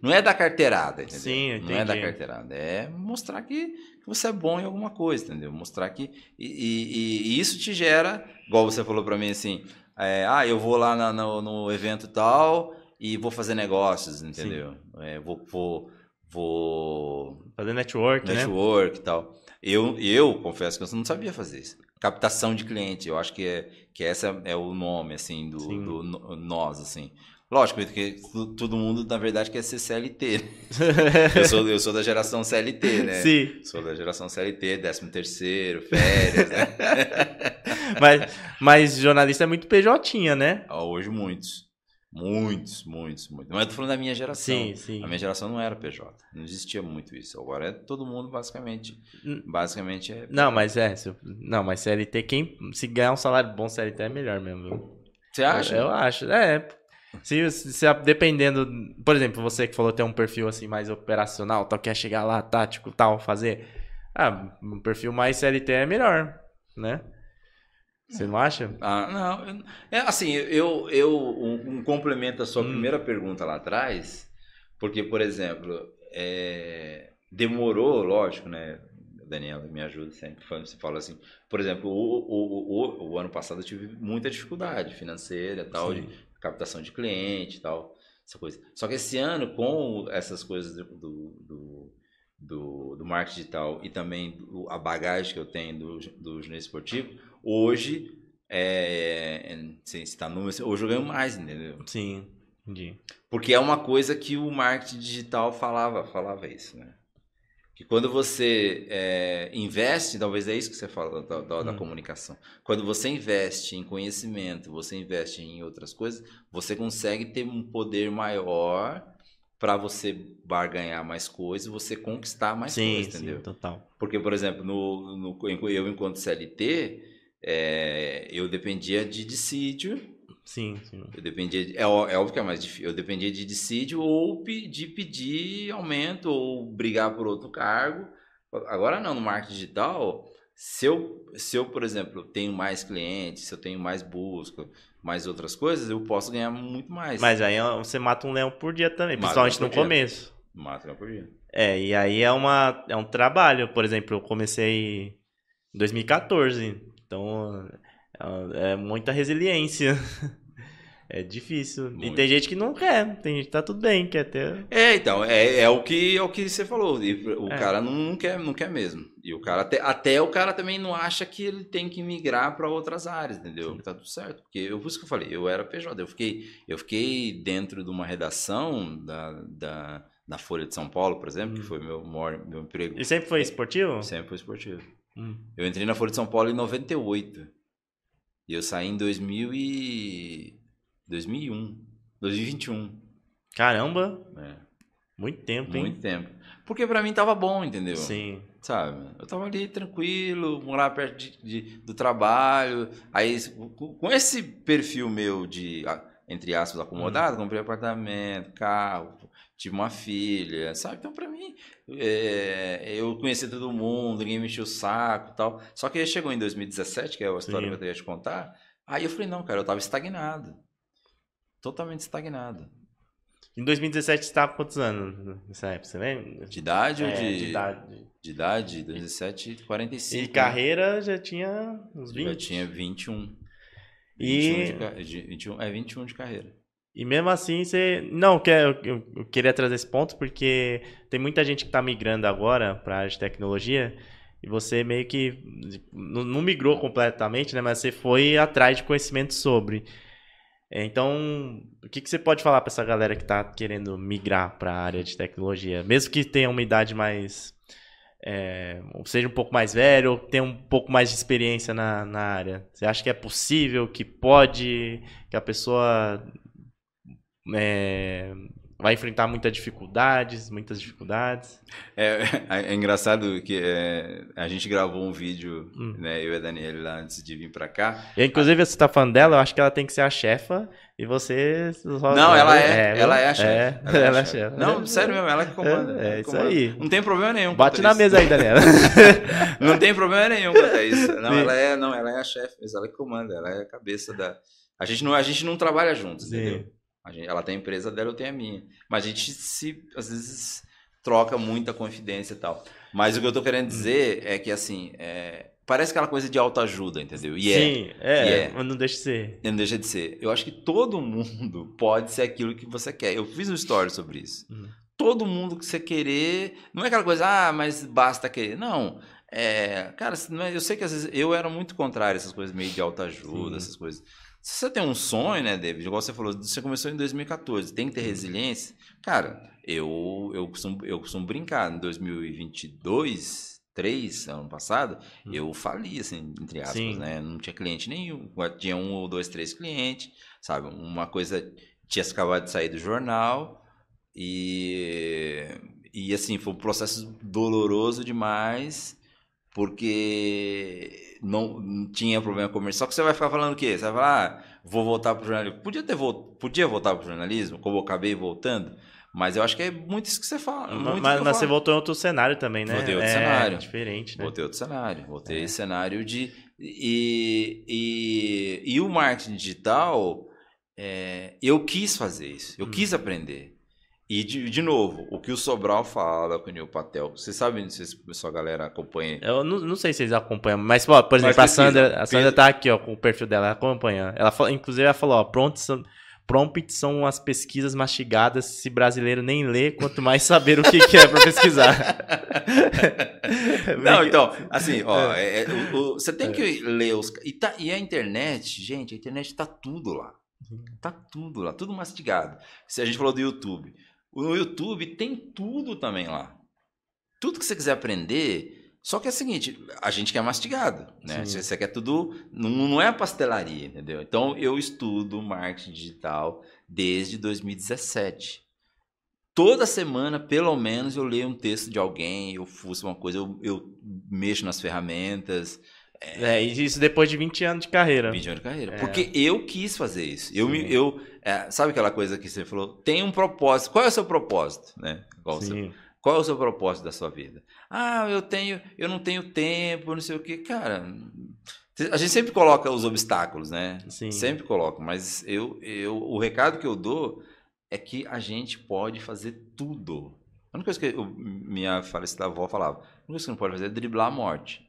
Não, é da carteirada, entendeu? Sim, eu não é da entendi. carteirada. É mostrar que, você é bom em alguma coisa, entendeu? Mostrar que. E, e- e- isso te gera, igual você falou pra mim assim, é, ah, eu vou lá na- no, no evento tal e vou fazer negócios, entendeu? É, vou, vou, vou Fazer network, né? network e tal. Eu, eu confesso que eu não sabia fazer isso. Captação de cliente, eu acho que é que essa é o nome assim do, do nós assim. Lógico que tu- todo mundo na verdade quer ser CLT. né? Eu sou eu sou da geração CLT, né? Sim. Sou da geração CLT, 13 terceiro, férias, né? Mas, mas jornalista é muito PJ, né? Ah, Hoje muitos. Muitos, muitos, muitos. Mas eu tô falando da minha geração. Sim, sim. A minha geração não era PJ. Não existia muito isso. Agora é todo mundo basicamente. Hum. Basicamente é. Não, mas é. se Não, mas CLT, quem se ganhar um salário bom, CLT é melhor mesmo. Você acha? Eu, eu acho. É. Se, se, dependendo. Por exemplo, você que falou ter um perfil assim mais operacional, tal, quer chegar lá, tático, tal, fazer. Ah, um perfil mais CLT é melhor, né? Você não acha? Ah, não. É assim, eu, eu um, um complemento à sua Hum. primeira pergunta lá atrás, porque, por exemplo, é, demorou, lógico, né? Daniela me ajuda sempre. quando Você fala assim, por exemplo, o, o, o, o ano passado eu tive muita dificuldade financeira, tal, de. Captação de cliente, tal, essa coisa. Só que esse ano, com essas coisas do, do, do, do marketing digital e também do- a bagagem que eu tenho do, do jornalismo esportivo, hoje, é, sem citar números, hoje eu ganho mais, entendeu? Sim, entendi. Porque é uma coisa que o marketing digital falava, falava isso, né? Que quando você é, investe, talvez é isso que você fala da, da- da Hum. comunicação. Quando você investe em conhecimento, você investe em outras coisas, você consegue ter um poder maior para você barganhar mais coisas, você conquistar mais sim, coisas, sim, entendeu? total. Porque, por exemplo, no, no- eu enquanto CLT, é, eu dependia de dissídio Sim, sim. eu dependia de, é, é óbvio que é mais difícil. Eu dependia de dissídio ou de pedir aumento ou brigar por outro cargo. Agora não, no marketing digital, se eu, se eu, por exemplo, tenho mais clientes, se eu tenho mais busca, mais outras coisas, eu posso ganhar muito mais. Mas aí ó, você mata um leão por dia também, Mata principalmente um no dia. começo. Mata por dia. É, e aí é, uma, é um trabalho. Por exemplo, eu comecei em 2014. Então, é é muita resiliência. É difícil. E Muito. tem gente que não quer. Tem gente que tá tudo bem, quer ter. É, então, é, é o que é o que você falou. E O É. cara não, não quer, não quer mesmo. E o cara até, até o cara também não acha que ele tem que migrar para outras áreas, entendeu? Sim. Tá tudo certo. Porque eu, por isso que eu falei, eu era PJ, eu fiquei, eu fiquei dentro de uma redação da, da, da Folha de São Paulo, por exemplo, hum. que foi meu maior, meu emprego. E sempre foi esportivo? Sempre foi esportivo. Hum. Eu entrei na Folha de São Paulo em 98. E eu saí em 2000 e... 2001. 2021. Caramba! É. Muito tempo, hein? Muito tempo. Porque para mim tava bom, entendeu? Sim. Sabe? Eu tava ali tranquilo, morava perto de, de, do trabalho. Aí, com esse perfil meu de, entre aspas, acomodado, hum. comprei apartamento, carro, tive uma filha, sabe? Então, para mim, é, eu conheci todo mundo, ninguém me encheu o saco tal. Só que aí chegou em 2017, que é a história Sim. que eu queria te contar. Aí eu falei, não, cara, eu tava estagnado. Totalmente estagnado. Em 2017 você estava quantos anos nessa época, você lembra? De idade é, ou de... de idade? De idade, 2017, 45. E carreira já tinha uns 20? Já tinha 21. E... 21 de, 21, é, 21 de carreira. E mesmo assim, você. Não, eu, eu, eu queria trazer esse ponto porque tem muita gente que está migrando agora para a área de tecnologia e você meio que. Não, não migrou completamente, né? Mas você foi atrás de conhecimento sobre. É, então, o que, que você pode falar para essa galera que está querendo migrar para a área de tecnologia? Mesmo que tenha uma idade mais. É, seja um pouco mais velho, ou tenha um pouco mais de experiência na, na área. Você acha que é possível, que pode, que a pessoa é, vai enfrentar muitas dificuldades, muitas dificuldades. É, é engraçado que é, a gente gravou um vídeo, hum. né, eu e a Daniela lá antes de vir para cá. E, inclusive, você tá falando dela, eu acho que ela tem que ser a chefa e você. Não, ela é, é ela é a chefe. É, ela, é, ela é a chefe. Não, sério mesmo, ela que comanda. É, é isso comanda. aí. Não tem problema nenhum. Bate na isso. mesa aí, Daniela. não tem problema nenhum quanto a isso. Não, ela é, não, ela é a chefe, ela que comanda, ela é a cabeça da. A gente não, a gente não trabalha juntos, Sim. entendeu? Gente, ela tem a empresa dela, eu tenho a minha. Mas a gente se, às vezes, troca muita confidência e tal. Mas o que eu tô querendo dizer é que, assim, é, parece aquela coisa de autoajuda, entendeu? E é. Sim, é, é, mas não deixa de ser. Não deixa de ser. Eu acho que todo mundo pode ser aquilo que você quer. Eu fiz um story sobre isso. Uhum. Todo mundo que você querer, não é aquela coisa, ah, mas basta querer. Não. É, cara, é, eu sei que às vezes eu era muito contrário a essas coisas meio de autoajuda, essas coisas. Se você tem um sonho, né, David? Igual você falou, você começou em 2014, tem que ter resiliência. Cara, eu, eu, costumo, eu costumo brincar. Em 2022, 3, ano passado, hum. eu fali, assim, entre aspas, Sim. né? Não tinha cliente nenhum. Tinha um ou dois, três clientes, sabe? Uma coisa tinha acabado de sair do jornal e, e assim, foi um processo doloroso demais porque não, não, tinha problema comercial. Só que você vai ficar falando o quê? Você vai falar, ah, vou voltar para o jornalismo. Podia, ter, podia voltar para o jornalismo, como eu acabei voltando, mas eu acho que é muito isso que você fala. Mas, mas você voltou em outro cenário também, né? Voltei outro é, cenário. diferente, né? Voltei outro cenário. Voltei é. cenário de... E, e, e o marketing digital, é, eu quis fazer isso. Eu hum. quis aprender. E, de, de novo, o que o Sobral fala com o Neil Patel, vocês sabem, não sei se a sua galera acompanha. Eu não, não sei se eles acompanham, mas, ó, por exemplo, mas a Sandra, a Sandra tá aqui, ó, com o perfil dela. Ela fala, inclusive, ela falou, ó, prompts são, prompts são as pesquisas mastigadas, se brasileiro nem lê, quanto mais saber o que, que é para pesquisar. não, então, assim, ó, é, é, o, o, você tem que ler os... E, tá, e a internet, gente, a internet tá tudo lá. Tá tudo lá, tudo mastigado. Se a gente falou do YouTube... No YouTube tem tudo também lá. Tudo que você quiser aprender. Só que é o seguinte, a gente quer mastigado, né? Sim. Você quer tudo, não, não é a pastelaria, entendeu? Então eu estudo marketing digital desde 2017. Toda semana, pelo menos, eu leio um texto de alguém, eu fuço uma coisa, eu, eu mexo nas ferramentas, é, é, isso depois de 20 anos de carreira. 20 anos de carreira. É. Porque eu quis fazer isso. Eu, me, eu é, sabe aquela coisa que você falou? Tem um propósito. Qual é o seu propósito, né? Qual, seu, qual é o seu propósito da sua vida? Ah, eu tenho, eu não tenho tempo, não sei o que, cara. A gente sempre coloca os obstáculos, né? Sim. Sempre coloca. Mas eu, eu, o recado que eu dou é que a gente pode fazer tudo. A única coisa que eu, minha falecida avó falava, a única coisa que você não pode fazer é driblar a morte.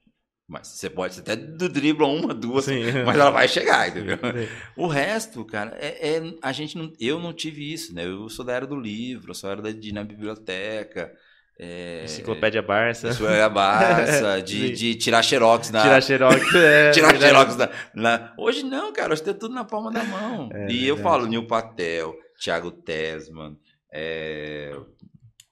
Mas você pode até dribla uma, duas, Sim. mas ela vai chegar, entendeu? Sim. O resto, cara, é, é, a gente não, eu não tive isso, né? Eu sou da era do livro, eu sou da era de ir na biblioteca. É, Enciclopédia Barça. Enciclopédia Barça, de, de tirar xerox na. Tirar xerox, é. tirar verdade. xerox na, na- Hoje não, cara, hoje tem tudo na palma da mão. É, e eu verdade. falo Nil Patel, Thiago Tesman, é,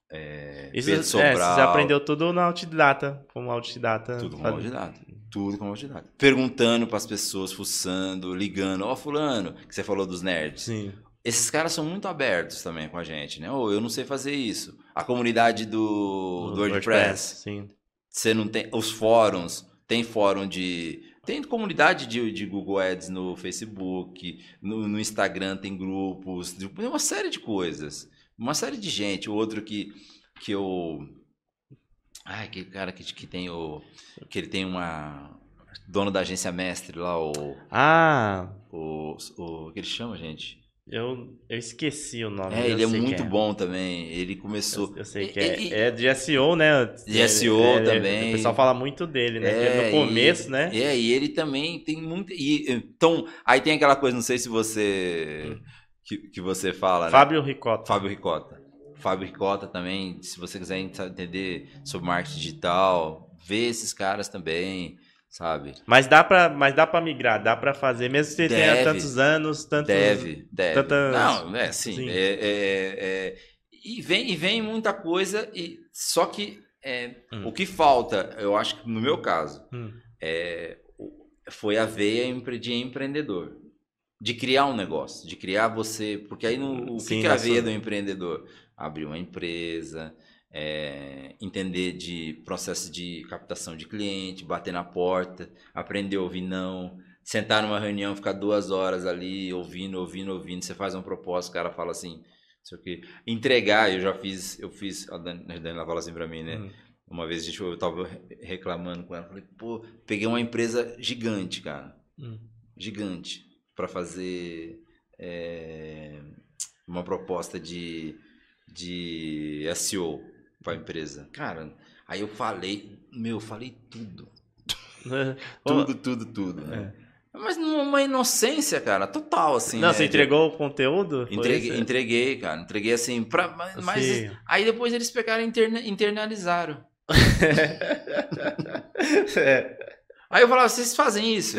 é, Isso, Pedro é, Sobral. você aprendeu tudo na autodidata, como autodidata. Tudo como faz- autodidata. Tudo como autodidata. Perguntando pras pessoas, fuçando, ligando. Ó, fulano, que você falou dos nerds. Sim. Esses caras são muito abertos também com a gente, né? Ô, eu não sei fazer isso. A comunidade do, do WordPress. Sim. Você não tem. Os fóruns. Tem fórum de. Tem comunidade de, de Google Ads no Facebook, no, no Instagram tem grupos, tem uma série de coisas. Uma série de gente. O outro que, que eu. Ai, aquele cara que, que tem o. Que ele tem uma. Dono da agência mestre lá, o. Ah, O, o que ele chama, gente? Eu, eu esqueci o nome. É, ele é muito quem bom também. Ele começou. Eu, eu sei que E- e- é. É de SEO, né? De SEO É, é, também. O pessoal fala muito dele, né? É, no começo, e- né? É, e ele também tem muito. E, então, aí tem aquela coisa, não sei se você. Que, que você fala, né? Fábio Ricota. Fábio Ricota. Fábio Ricota também, se você quiser entender sobre marketing digital, vê esses caras também, sabe? Mas dá pra, mas dá pra migrar, dá pra fazer, mesmo que você tenha tantos anos, tantos. Deve, deve. tantas- Não, é sim. Sim. É, é- é- e, vem, e vem muita coisa, e só que é, Hum. o que falta, eu acho que no meu caso, Hum. é, foi a veia de empreendedor. De criar um negócio, de criar você. Porque aí no, o que Sim, que é a veia sua- do empreendedor? Abrir uma empresa, é, entender de processo de captação de cliente, bater na porta, aprender a ouvir não, sentar numa reunião, ficar duas horas ali, ouvindo, ouvindo, ouvindo. Você faz uma proposta, o cara fala assim, sei o quê. Entregar, eu já fiz, eu fiz, a Dan- a Daniela fala assim pra mim, né? Hum. Uma vez gente, eu tava reclamando com ela, falei, pô, peguei uma empresa gigante, cara, Hum. gigante, para fazer é, uma proposta de, de SEO para empresa. Cara, aí eu falei, meu, eu falei tudo, tudo, tudo, tudo. né? Mas numa inocência, cara, total, assim. Não, né? você De- entregou o conteúdo? Entreguei, entreguei, cara. Entreguei assim, pra, mas, mas aí depois eles pegaram e interna- internalizaram. É. Aí eu falava, vocês fazem isso?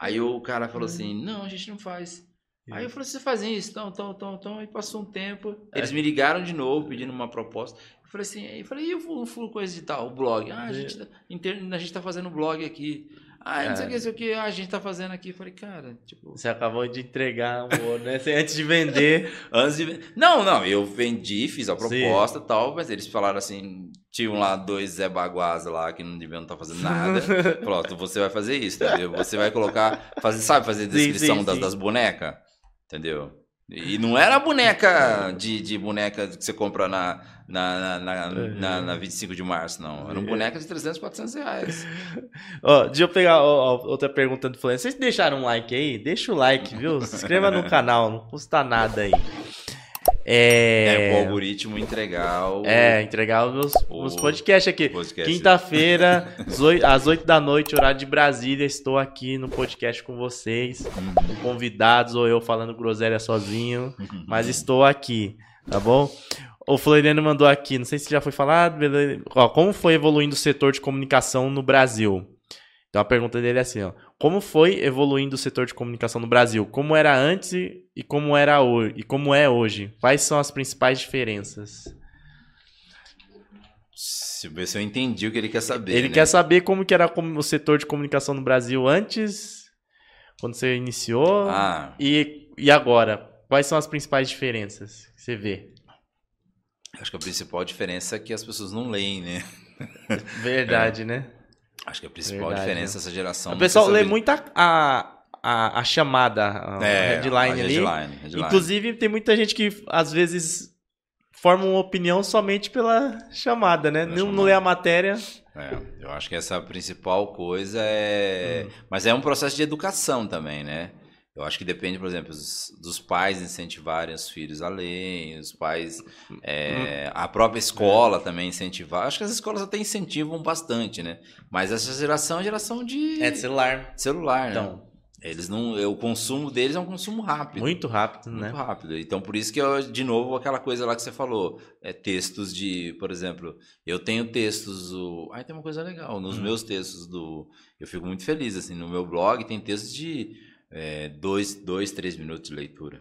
Aí o cara falou assim, não, a gente não faz. Aí eu falei, vocês fazem isso? Então, então, então, então. Aí passou um tempo, eles me ligaram de novo, pedindo uma proposta. Eu falei assim, aí eu falei, e o full coisa de tal, o blog? Ah, a gente, tá, a gente tá fazendo blog aqui. Ah, não sei o que, não sei o que, ah, a gente tá fazendo aqui. Eu falei, cara, tipo... Você acabou de entregar um ouro, né? Você- Antes de vender. Antes de... Não, não, eu vendi, fiz a proposta e tal, mas eles falaram assim, tinham lá dois Zé Baguás lá que não deviam estar fazendo nada. Falou, ó, você vai fazer isso, entendeu? Você vai colocar, fazer, sabe fazer Sim, descrição sim, das, sim. das bonecas? Entendeu? E não era boneca de, de boneca que você compra na, na, na, na, na, na 25 de março, não. Eram É. bonecas de 300, 400 reais. Ó, deixa eu pegar ó, outra pergunta do Flamengo. Vocês deixaram um like aí? Deixa o like, viu? Se inscreva no canal, não custa nada aí. É, É. o algoritmo entregar o É, entregar os meus, O- podcasts aqui. podcast. Quinta-feira, às oi- às 8 da noite, horário de Brasília, estou aqui no podcast com vocês, Uhum. com convidados ou eu falando groselha sozinho, Uhum. mas estou aqui, tá bom? O Floriano mandou aqui, não sei se já foi falado, beleza. Ó, como foi evoluindo o setor de comunicação no Brasil? Então a pergunta dele é assim, ó. Como foi evoluindo o setor de comunicação no Brasil? Como era antes e como era hoje? E como é hoje? Quais são as principais diferenças? Se eu ver se eu entendi o que ele quer saber. Ele né? quer saber como que era o setor de comunicação no Brasil antes, quando você iniciou, Ah, e, e agora. Quais são as principais diferenças que você vê? acho que a principal diferença é que as pessoas não leem, né? Verdade, né? Acho que a principal Verdade, diferença dessa geração. O não pessoal lê muito a, a, a, a chamada, a É, headline a ali. headline, headline. Inclusive, tem muita gente que às vezes forma uma opinião somente pela chamada, né? Pela Não, não chamada. lê a matéria. É, eu acho que essa é principal coisa é. Hum. Mas é um processo de educação também, né? Eu acho que depende, por exemplo, dos, dos pais incentivarem os filhos a lerem, os pais. é, a própria escola também incentivar. Acho que as escolas até incentivam bastante, né? Mas essa geração é geração de É de celular. celular, né? Então, Eles não, o consumo deles é um consumo rápido. Muito rápido, muito né? rápido. Então, por isso que, eu, de novo, aquela coisa lá que você falou, é textos de, por exemplo, eu tenho textos, o, aí tem uma coisa legal, nos Hum. meus textos do, eu fico muito feliz, assim, no meu blog tem textos de é, dois, dois, três minutos de leitura.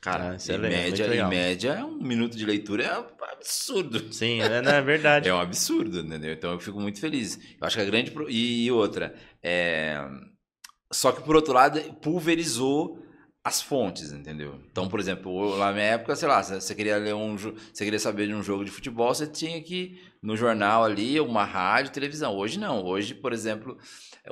Cara, Ah, isso é em, legal, muito média, em média, um minuto de leitura é um absurdo. Sim, é, não, é verdade. É um absurdo, entendeu? Então eu fico muito feliz. Eu acho que a grande. pro- E, outra, é... só que por outro lado, pulverizou as fontes, entendeu? Então, por exemplo, lá na minha época, sei lá, você queria ler um. Você queria saber de um jogo de futebol, você tinha que ir no jornal ali, uma rádio, televisão. Hoje não. Hoje, por exemplo,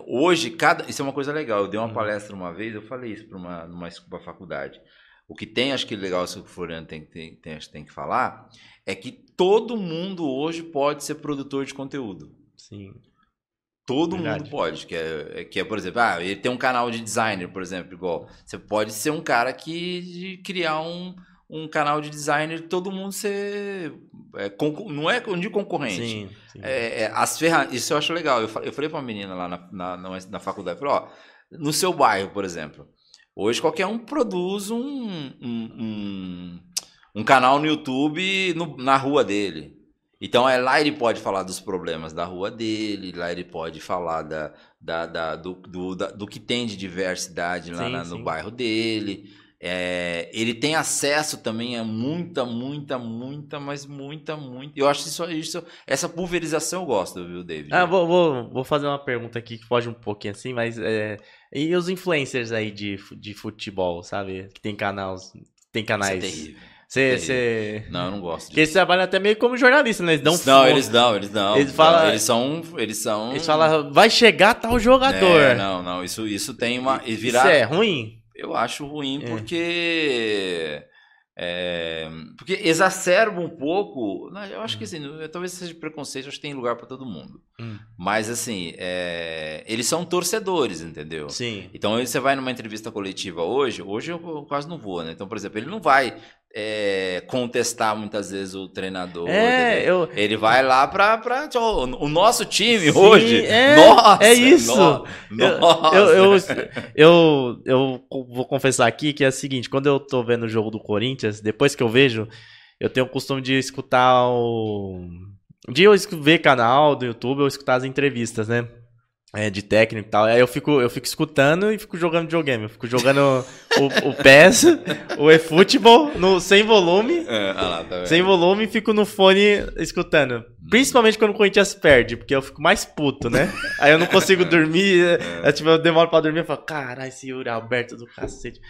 hoje, cada. Isso é uma coisa legal. Eu dei uma Uhum. palestra uma vez, eu falei isso para uma, numa uma faculdade. O que tem, acho que legal, isso que o Floriano tem, tem, tem, tem que falar, é que todo mundo hoje pode ser produtor de conteúdo. Sim. Todo Verdade. mundo pode. Que é, é- que é, por exemplo, ah, ele tem um canal de designer, por exemplo, igual. Você pode ser um cara que criar um, um canal de designer, todo mundo ser. é, não é de concorrente. Sim, sim. É, é, as ferramentas, isso eu acho legal. Eu, eu falei pra uma menina lá na, na, na, faculdade, falei, ó, no seu bairro, por exemplo, hoje qualquer um produz um, um, um, um canal no YouTube no- na rua dele. Então é lá ele pode falar dos problemas da rua dele, lá ele pode falar da, da, da- do, do, da- do que tem de diversidade lá Sim, na- no bairro dele. É, ele tem acesso também a muita, muita, muita, mas muita, muita. Eu acho isso, isso essa pulverização eu gosto, viu, David? Ah, vou, vou, vou fazer uma pergunta aqui que foge um pouquinho assim, mas é, e os influencers aí de, de futebol, sabe? Que tem canais, tem Isso é canais. terrível. Você, você... Não, eu não gosto Porque eles trabalham até meio como jornalista, né? Eles dão não, eles não, eles não. Eles falam- Eles são. Eles são. Eles falam, vai chegar tal jogador. É, não, não. Isso, isso tem uma. e Isso Virar, é ruim? Eu acho ruim É. porque. é, porque exacerba um pouco. não, Eu acho que assim, talvez seja preconceito, acho que tem lugar para todo mundo. Hum. Mas assim, é, eles são torcedores, entendeu? Sim. Então você vai numa entrevista coletiva hoje, hoje eu quase não vou, né? Então, por exemplo, ele não vai é, contestar muitas vezes o treinador. É, entendeu? eu. Ele vai lá pra. pra o nosso time Sim, hoje. é, nossa! é isso. no- Eu, nossa! eu, eu, eu, eu vou confessar aqui que é o seguinte, quando eu tô vendo o jogo do Corinthians, depois que eu vejo, eu tenho o costume de escutar o. De eu ver canal do YouTube ou escutar as entrevistas, né? É, de técnico e tal. Aí eu fico, eu fico escutando e fico jogando videogame. Eu fico jogando o, o PES, o eFootball, no, sem volume. É, olha lá, tá? Sem volume e fico no fone escutando. Principalmente quando o Corinthians perde, porque eu fico mais puto, né? Aí eu não consigo dormir, eu, tipo, eu demoro pra dormir e falo, caralho, esse Yuri Alberto do cacete.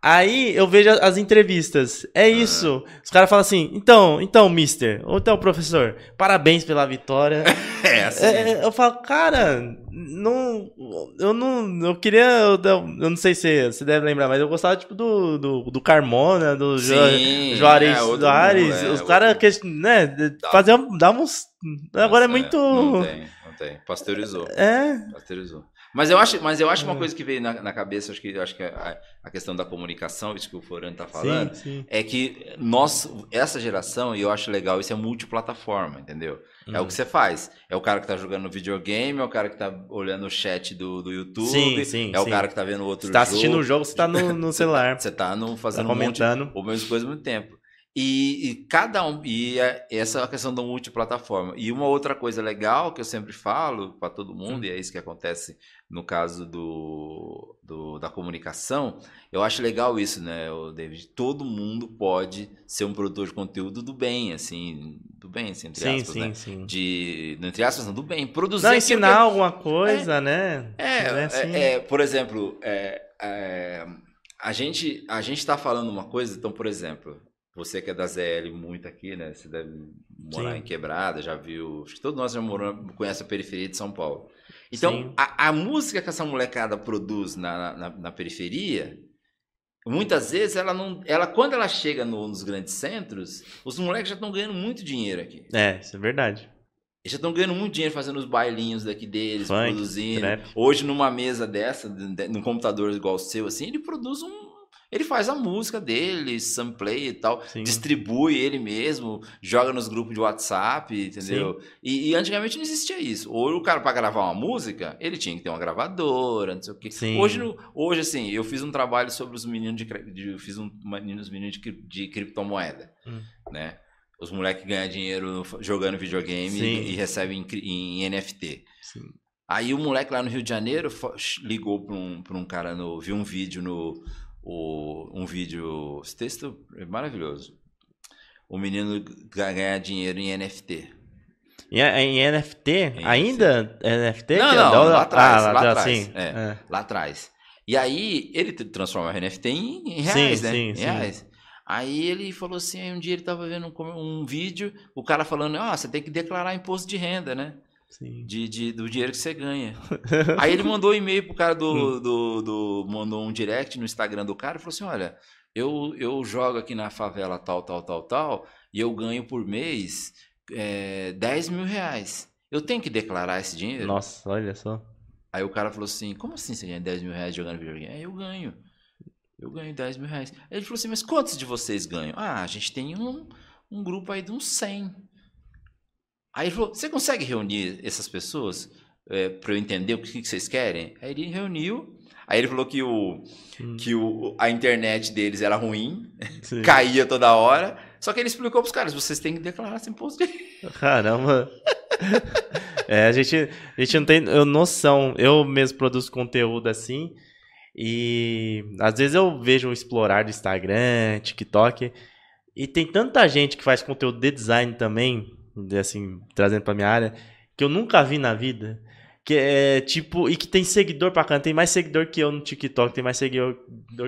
Aí eu vejo as entrevistas. É isso. Os caras falam assim, então, então, mister, ou então, professor, parabéns pela vitória. É, assim. É, eu falo, cara, não. Eu não. Eu queria. Eu, eu não sei se você deve lembrar, mas eu gostava, tipo, do, do, do Carmona, do Sim, Juarez é, Soares. é, os caras, né, Dá. faziam. Davam uns. Agora é muito. Não tem, não tem. Pasteurizou. É. Pasteurizou. Mas eu acho, mas eu acho uma Hum. coisa que veio na, na cabeça, acho que, acho que a, a questão da comunicação, isso que o Floriano tá falando, Sim, sim. é que nós, essa geração, e eu acho legal, isso é multiplataforma, entendeu? É o Hum. que você faz. É o cara que tá jogando videogame, é o cara que tá olhando o chat do, do YouTube, Sim, sim, é o cara que tá vendo outro Você tá jogo. assistindo o jogo, você tá no, no celular. Você tá no, Tá fazendo um monte comentando. ou mesmas coisas ao mesmo tempo. E, e cada um. E é- essa é a questão da multiplataforma. E uma outra coisa legal que eu sempre falo para todo mundo, e é isso que acontece no caso do, do- da comunicação, eu acho legal isso, né, o David? Todo mundo pode ser um produtor de conteúdo do bem, assim, do bem, assim, entre Sim, aspas, sim, né? sim. De, entre aspas, não, do bem. Produzir Não, ensinar que- alguma coisa, né? é, Não é, assim. é, por exemplo, é, é, a gente a gente está falando uma coisa, então, por exemplo, você que é da ZL muito aqui, né? Você deve morar Sim. em Quebrada, já viu. Acho que todos nós já moramos, conhece a periferia de São Paulo. Então, a, a música que essa molecada produz na, na, na periferia, muitas vezes ela não. Ela, quando ela chega no- nos grandes centros, os moleques já estão ganhando muito dinheiro aqui. É, isso é verdade. Eles já estão ganhando muito dinheiro fazendo os bailinhos daqui deles, Funk, produzindo. trap. Hoje, numa mesa dessa, de- de- num computador igual o seu, assim, ele produz um. Ele faz a música dele, sampleia e tal, Sim. distribui ele mesmo, joga nos grupos de WhatsApp, entendeu? E, e, antigamente não existia isso. Ou o cara, para gravar uma música, ele tinha que ter uma gravadora, não sei o quê. Sim. Hoje, hoje, assim, eu fiz um trabalho sobre os meninos de. de fiz um meninos, meninos de, de criptomoeda, hum. né? Os moleques ganham dinheiro jogando videogame e, e, recebem em, em NFT. Sim. Aí o moleque lá no Rio de Janeiro ligou para um, pra um cara, no, viu um vídeo no o, um vídeo. Esse texto é maravilhoso. O menino ganhar dinheiro em NFT. Em, em NFT? Em ainda NFT? Não, não, é lá atrás. Ah, lá, lá atrás. Sim. É, é. Lá atrás. E aí ele transforma o NFT em, em reais, sim, né? Sim, em reais. Aí ele falou assim, um dia ele estava vendo um, um, vídeo, o cara falando, ah, você tem que declarar imposto de renda, né? De, de, do dinheiro que você ganha. Aí ele mandou um e-mail pro cara do, hum. do, do, Mandou um direct no Instagram do cara e falou assim: olha, eu, eu jogo aqui na favela tal, tal, tal, tal, e eu ganho por mês é, 10 mil reais. Eu tenho que declarar esse dinheiro? Nossa, olha só. Aí o cara falou assim: como assim você ganha 10 mil reais jogando videogame? É, eu ganho. Eu ganho 10 mil reais. Aí ele falou assim: mas quantos de vocês ganham? Ah, a gente tem um, um grupo aí de uns 100. Aí ele falou: Você consegue reunir essas pessoas é, para eu entender o que, que, vocês querem? Aí ele reuniu. Aí ele falou que, o, hum. que o, a internet deles era ruim, caía toda hora. Só que ele explicou para os caras: vocês têm que declarar esse imposto de. Caramba! é, a gente, a gente não tem noção. Eu mesmo produzo conteúdo assim. E às vezes eu vejo explorar do Instagram, TikTok. E tem tanta gente que faz conteúdo de design também assim, trazendo pra minha área, que eu nunca vi na vida. Que é tipo, e que tem seguidor pra cá, tem mais seguidor que eu no TikTok, tem mais seguidor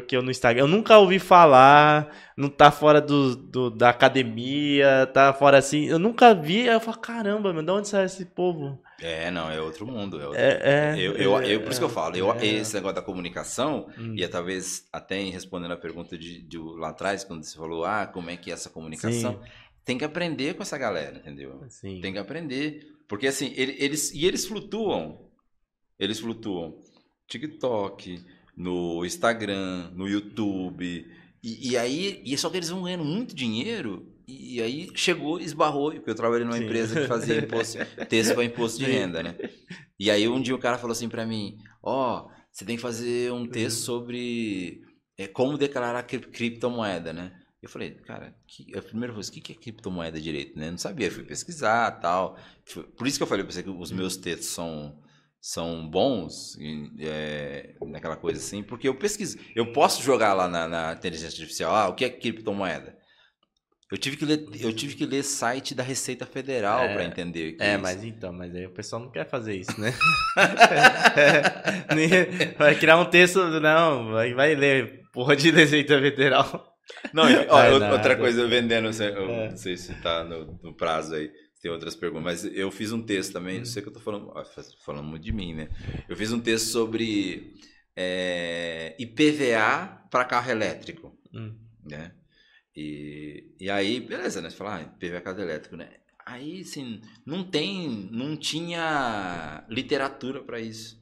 que eu no Instagram. Eu nunca ouvi falar, não tá fora do, do da academia, tá fora assim. Eu nunca vi, aí eu falo, caramba, meu, de onde sai esse povo? É, não, é outro mundo. É, outro... é, é eu, eu, eu, por isso que eu falo, eu, é. esse negócio da comunicação, hum. e é, talvez até respondendo a pergunta de, de, lá atrás, quando você falou, ah, como é que é essa comunicação? Sim tem que aprender com essa galera, entendeu? Sim. Tem que aprender. Porque assim, eles. E eles flutuam. Eles flutuam. TikTok, no Instagram, no YouTube. E, e aí. E só que eles vão ganhando muito dinheiro. E aí chegou, esbarrou, porque eu trabalhei numa Sim. empresa que fazia imposto, texto para imposto de renda, né? E aí um dia o cara falou assim para mim: Ó, oh, você tem que fazer um texto uhum. sobre é, como declarar criptomoeda, né? Eu falei, cara, que, a primeira coisa, o que é criptomoeda direito, né? Não sabia, fui pesquisar tal. Por isso que eu falei pra você que os meus textos são, são bons, é, naquela coisa assim, porque eu pesquiso. Eu posso jogar lá na, na inteligência artificial, ah, o que é criptomoeda? Eu tive que ler, eu tive que ler site da Receita Federal é, para entender. é, é mas então, mas aí o pessoal não quer fazer isso, né? vai criar um texto, não, vai, vai ler porra de Receita Federal. Não, ó, outra coisa, vendendo, eu é. não sei se tá no, no, prazo aí, tem outras perguntas, mas eu fiz um texto também, não sei que eu tô falando, falando muito de mim, né? Eu fiz um texto sobre é, IPVA para carro elétrico, hum. né? E, e aí, beleza, né? Você fala, ah, IPVA carro elétrico, né? Aí, assim, não tem, não tinha literatura para isso.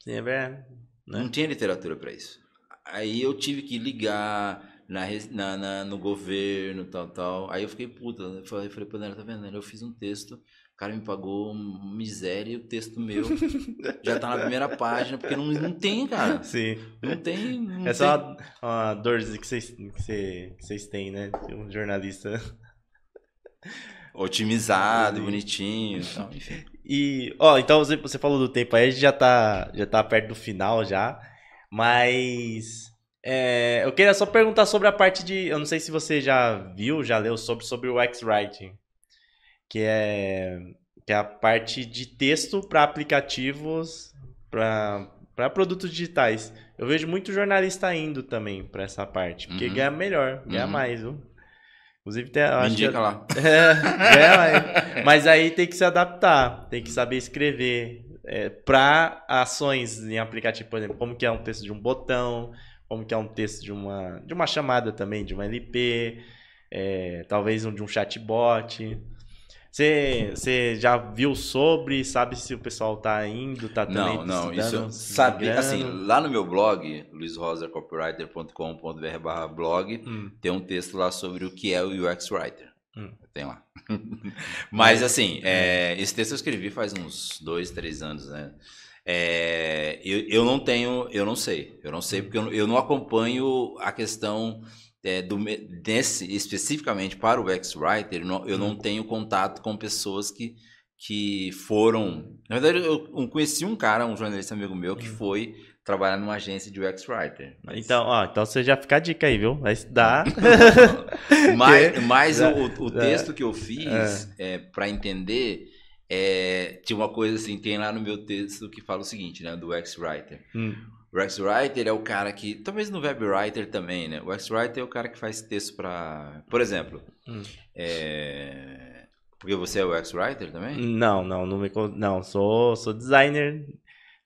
Sim, é verdade. Né? Não tinha literatura para isso. Aí eu tive que ligar na, na, na, no governo, tal, tal. Aí eu fiquei puta. Eu falei, falei pra ela, tá vendo? Eu fiz um texto, o cara me pagou miséria e o texto meu já tá na primeira página, porque não, não tem, cara. Sim. Não tem. Não é só uma, uma dorzinha que vocês, que vocês têm, né? Um jornalista. Otimizado, Sim. bonitinho e tal, enfim. E, ó, então você, você falou do tempo aí, a gente já tá, já tá perto do final já. Mas é, eu queria só perguntar sobre a parte de. Eu não sei se você já viu, já leu sobre, sobre o X-Writing, que é, que é a parte de texto para aplicativos, para produtos digitais. Eu vejo muito jornalista indo também para essa parte, porque uhum. ganha melhor, ganha uhum. mais, viu? Inclusive, tem, Me indica que, lá. É, mais. Mas aí tem que se adaptar, tem que saber escrever. É, para ações em aplicativo, por exemplo, como que é um texto de um botão, como que é um texto de uma, de uma chamada também, de uma LP, é, talvez um, de um chatbot. Você, já viu sobre? Sabe se o pessoal tá indo, tá também Não, não, isso sabe, assim, lá no meu blog, luisrosercopywriter.com.br barra blog, hum. tem um texto lá sobre o que é o UX Writer. Hum. Tem lá. Mas assim, é, esse texto eu escrevi faz uns dois, três anos, né? É, eu, eu não tenho, eu não sei, eu não sei porque eu, eu não acompanho a questão é, do, desse, especificamente para o X-Writer, eu, não, eu não tenho contato com pessoas que, que foram. Na verdade, eu, eu conheci um cara, um jornalista amigo meu, que hum. foi trabalhar numa agência de UX Writer. Mas... Então, ó, então você já fica a dica aí, viu? Vai estudar. mas mas o, o, texto que eu fiz é. é para entender é, tinha uma coisa assim, tem lá no meu texto que fala o seguinte, né, do UX Writer. Hum. O UX Writer é o cara que, talvez no Web Writer também, né? O UX Writer é o cara que faz texto para, por exemplo, hum. é... porque você é o UX Writer também? Não, não, não me, não, sou, sou designer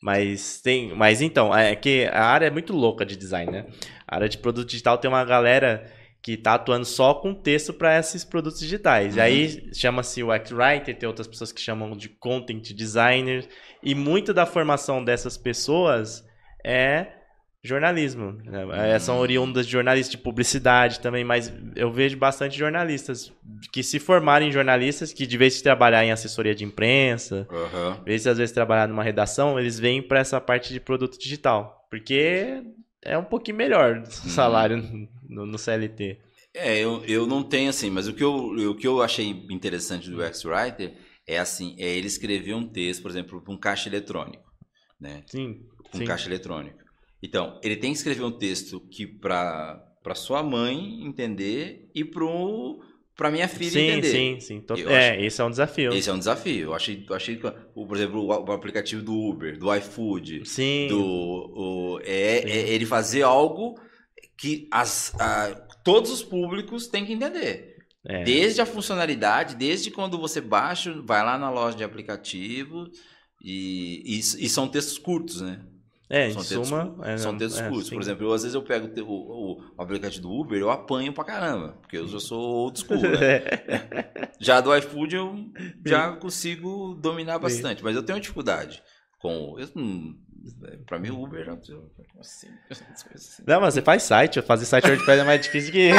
mas tem. Mas então, é que a área é muito louca de design, né? A área de produto digital tem uma galera que está atuando só com texto para esses produtos digitais. Uhum. E aí chama-se UX Writer, tem outras pessoas que chamam de Content Designer. E muito da formação dessas pessoas é jornalismo. Né? É, são oriundas de jornalistas de publicidade também, mas eu vejo bastante jornalistas que se formarem jornalistas, que de vez de trabalhar em assessoria de imprensa, uhum. vez às vezes trabalhar numa redação, eles vêm para essa parte de produto digital, porque é um pouquinho melhor o uhum. salário no, no, CLT. É, eu, eu não tenho assim, mas o que eu, o que eu achei interessante do X-Writer é assim, é ele escrever um texto, por exemplo, para um caixa eletrônico, né? Sim. Um sim. caixa eletrônico. Então, ele tem que escrever um texto que para para sua mãe entender e pro para minha filha sim, entender. Sim, sim, sim. É, acho, esse é um desafio. Esse é um desafio. Eu achei, eu achei por exemplo, o, o aplicativo do Uber, do iFood, sim. do o, é, sim. é, ele fazer algo que as, a, todos os públicos têm que entender. É. Desde a funcionalidade, desde quando você baixa, vai lá na loja de aplicativo e, e, e são textos curtos, né? É, são em textos, suma... É, são textos é, curtos. Por exemplo, eu, às vezes eu pego o, o, o, aplicativo do Uber, eu apanho pra caramba, porque eu já sou old school, né? já do iFood eu já consigo dominar bastante, mas eu tenho dificuldade com... Eu, pra mim o Uber. Assim, assim. Não, mas você faz site, fazer site WordPress é mais difícil que...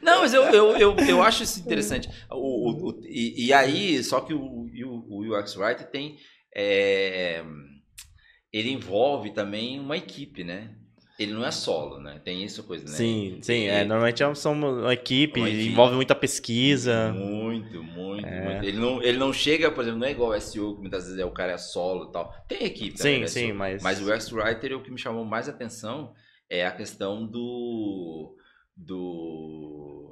Não, mas eu, eu, eu, eu acho isso interessante. O, o, e, e aí, só que o, o, o UX Writer tem... É, ele envolve também uma equipe, né? Ele não é solo, né? Tem isso coisa, né? Sim, sim. É, normalmente é são uma equipe, uma equipe, envolve muita pesquisa. Muito, muito, é. muito. Ele não, ele não chega, por exemplo, não é igual o SEO, que muitas vezes é o cara é solo e tal. Tem equipe, Sim, né, sim, mas... Mas o X-Writer, o que me chamou mais atenção é a questão do... do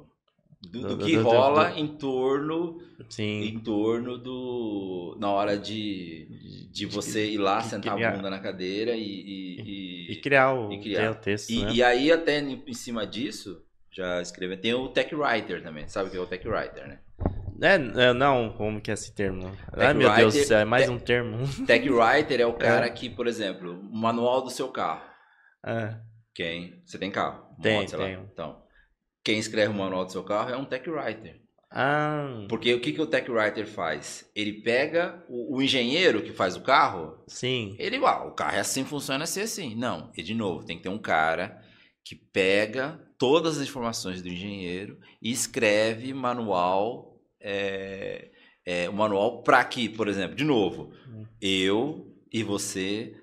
do, do, do que do, rola em torno Sim. em torno do na hora de, de você ir lá sentar criar. a bunda na cadeira e e, e, e criar, o, e criar. o texto e, né? e, aí até em cima disso já escreve tem o tech writer também sabe o que é o tech writer né é, é, não, como que é esse termo? Tech Ai, meu writer, Deus do céu, é mais te, um termo. Tech writer é o cara é. que, por exemplo, o manual do seu carro. É. Quem? Você tem carro? Tem, tem. Então, quem escreve o manual do seu carro é um tech writer. Ah. Porque o que, que o tech writer faz? Ele pega o, o engenheiro que faz o carro. Sim. Ele, ah, o carro é assim, funciona assim, assim. Não. E de novo, tem que ter um cara que pega todas as informações do engenheiro e escreve manual. É, é, o manual para que, por exemplo, de novo, hum. eu e você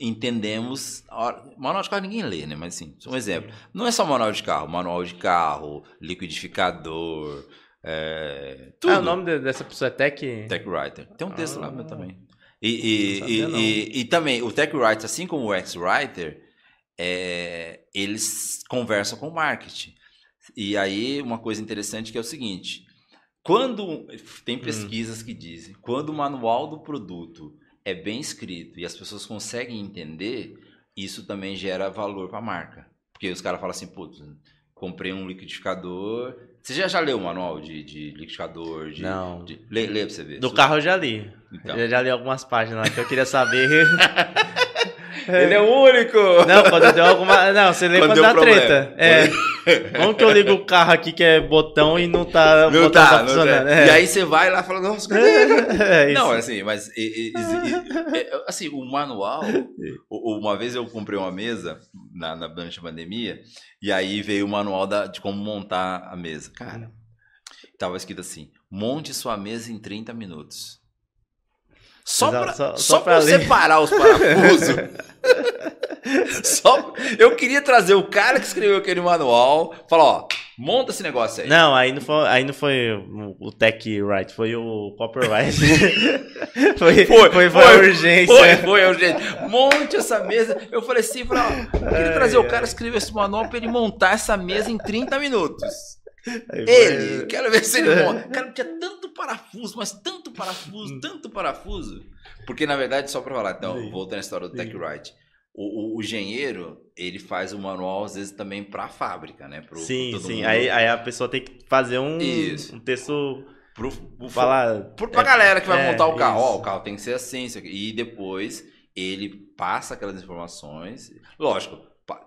entendemos. Manual de carro ninguém lê, né? Mas assim, um exemplo. Não é só manual de carro, manual de carro, liquidificador. É, tudo. Ah, o nome dessa pessoa é Tech. Tech Writer. Tem um texto ah, lá também. E, e, e, e, e, também, o Tech Writer, assim como o X Writer, é, eles conversam com o marketing. E aí, uma coisa interessante que é o seguinte: quando. Tem hum. pesquisas hum. que dizem, quando o manual do produto é bem escrito e as pessoas conseguem entender, isso também gera valor para a marca. Porque os caras falam assim, putz, comprei um liquidificador. Você já, já leu o manual de, de liquidificador? De, Não. De, lê, lê pra você ver. Do carro eu já li. Então. Eu já li algumas páginas lá que eu queria saber. Ele é o único! Não, quando deu alguma. Não, você lê quando, quando dá problema. treta. É. Como que eu ligo o carro aqui que é botão e não tá, não botão tá, tá não funcionando? tá. É. E aí você vai lá e fala, nossa, cadê? É isso. Não, assim, mas e- e- e- e- assim, o manual. Uma vez eu comprei uma mesa na, na durante a pandemia, e aí veio o manual da- de como montar a mesa. Cara, tava escrito assim: monte sua mesa em 30 minutos. Só pra, só- só, só separar os parafusos. só, eu queria trazer o cara que escreveu aquele manual, falar, ó, monta esse negócio aí. Não, aí não foi, aí não foi o, tech right, foi o copyright. foi, foi, foi, foi, a urgência. Foi, foi, eu, gente. Monte essa mesa. Eu falei assim, falei, ó, eu queria trazer o cara que escreveu esse manual pra ele montar essa mesa em 30 minutos. Aí foi- Ele, quero ver se ele monta. Cara, tinha tanto parafuso, mas tanto parafuso, tanto parafuso. Porque, na verdade, só pra falar, então, voltando à história do Sim. TechWrite, o, o, o engenheiro, ele faz o manual, às vezes, também pra fábrica, né? Pro, Sim, pro todo sim. mundo. Aí, aí a pessoa tem que fazer um, Isso. um texto. Pro, pro, Falar. Por, pra galera que vai é, montar o carro. Ó, o carro tem que ser assim, isso aqui. E depois ele passa aquelas informações. Lógico,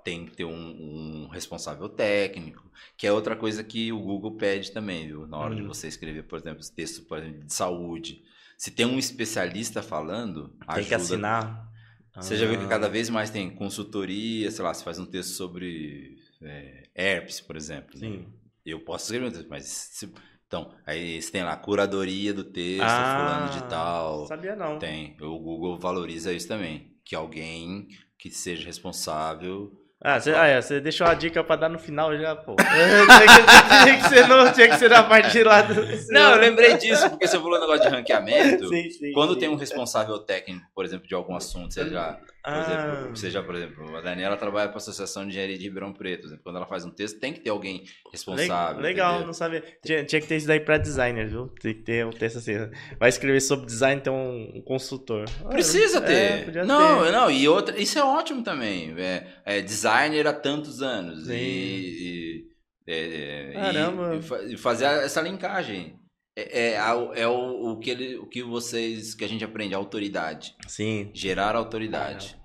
tem que ter um, um responsável técnico, que é outra coisa que o Google pede também, viu? Na hora de Hum. você escrever, por exemplo, texto por exemplo, de saúde. Se tem um especialista falando, Tem que ajuda. assinar. Você já viu que Ah, cada vez mais tem consultoria, sei lá, você faz um texto sobre é, herpes, por exemplo. né? Sim. Eu posso escrever um texto, mas. se- então, aí você tem lá a curadoria do texto, Ah, fulano de tal. Sabia não. Tem. O Google valoriza isso também. Que alguém que seja responsável. Ah, você, ah, é, deixou a dica pra dar no final já, pô. tinha, que, tinha que ser no, tinha que ser na parte lá do. Não, eu lembrei disso, porque você falou negócio de ranqueamento. Sim, sim, Quando sim. tem um responsável técnico, por exemplo, de algum assunto, seja, por, Ah, exemplo, seja, por exemplo, a Daniela trabalha para a Associação de Engenharia de Ribeirão Preto. exemplo, Quando ela faz um texto, tem que ter alguém responsável. le- legal, entendeu? não sabia. Tinha, tinha que ter isso daí pra designer, viu? Tem que ter um texto assim. Vai escrever sobre design, então um, um consultor. Ah, Precisa é, ter. podia não, ter. não, e outra, isso é ótimo também. É, é designer há tantos anos. Sim. E, e, é, e- Caramba. e e fazer essa linkagem. É, é, é o, o, que ele, o que vocês, que a gente aprende, autoridade. Sim. Gerar autoridade.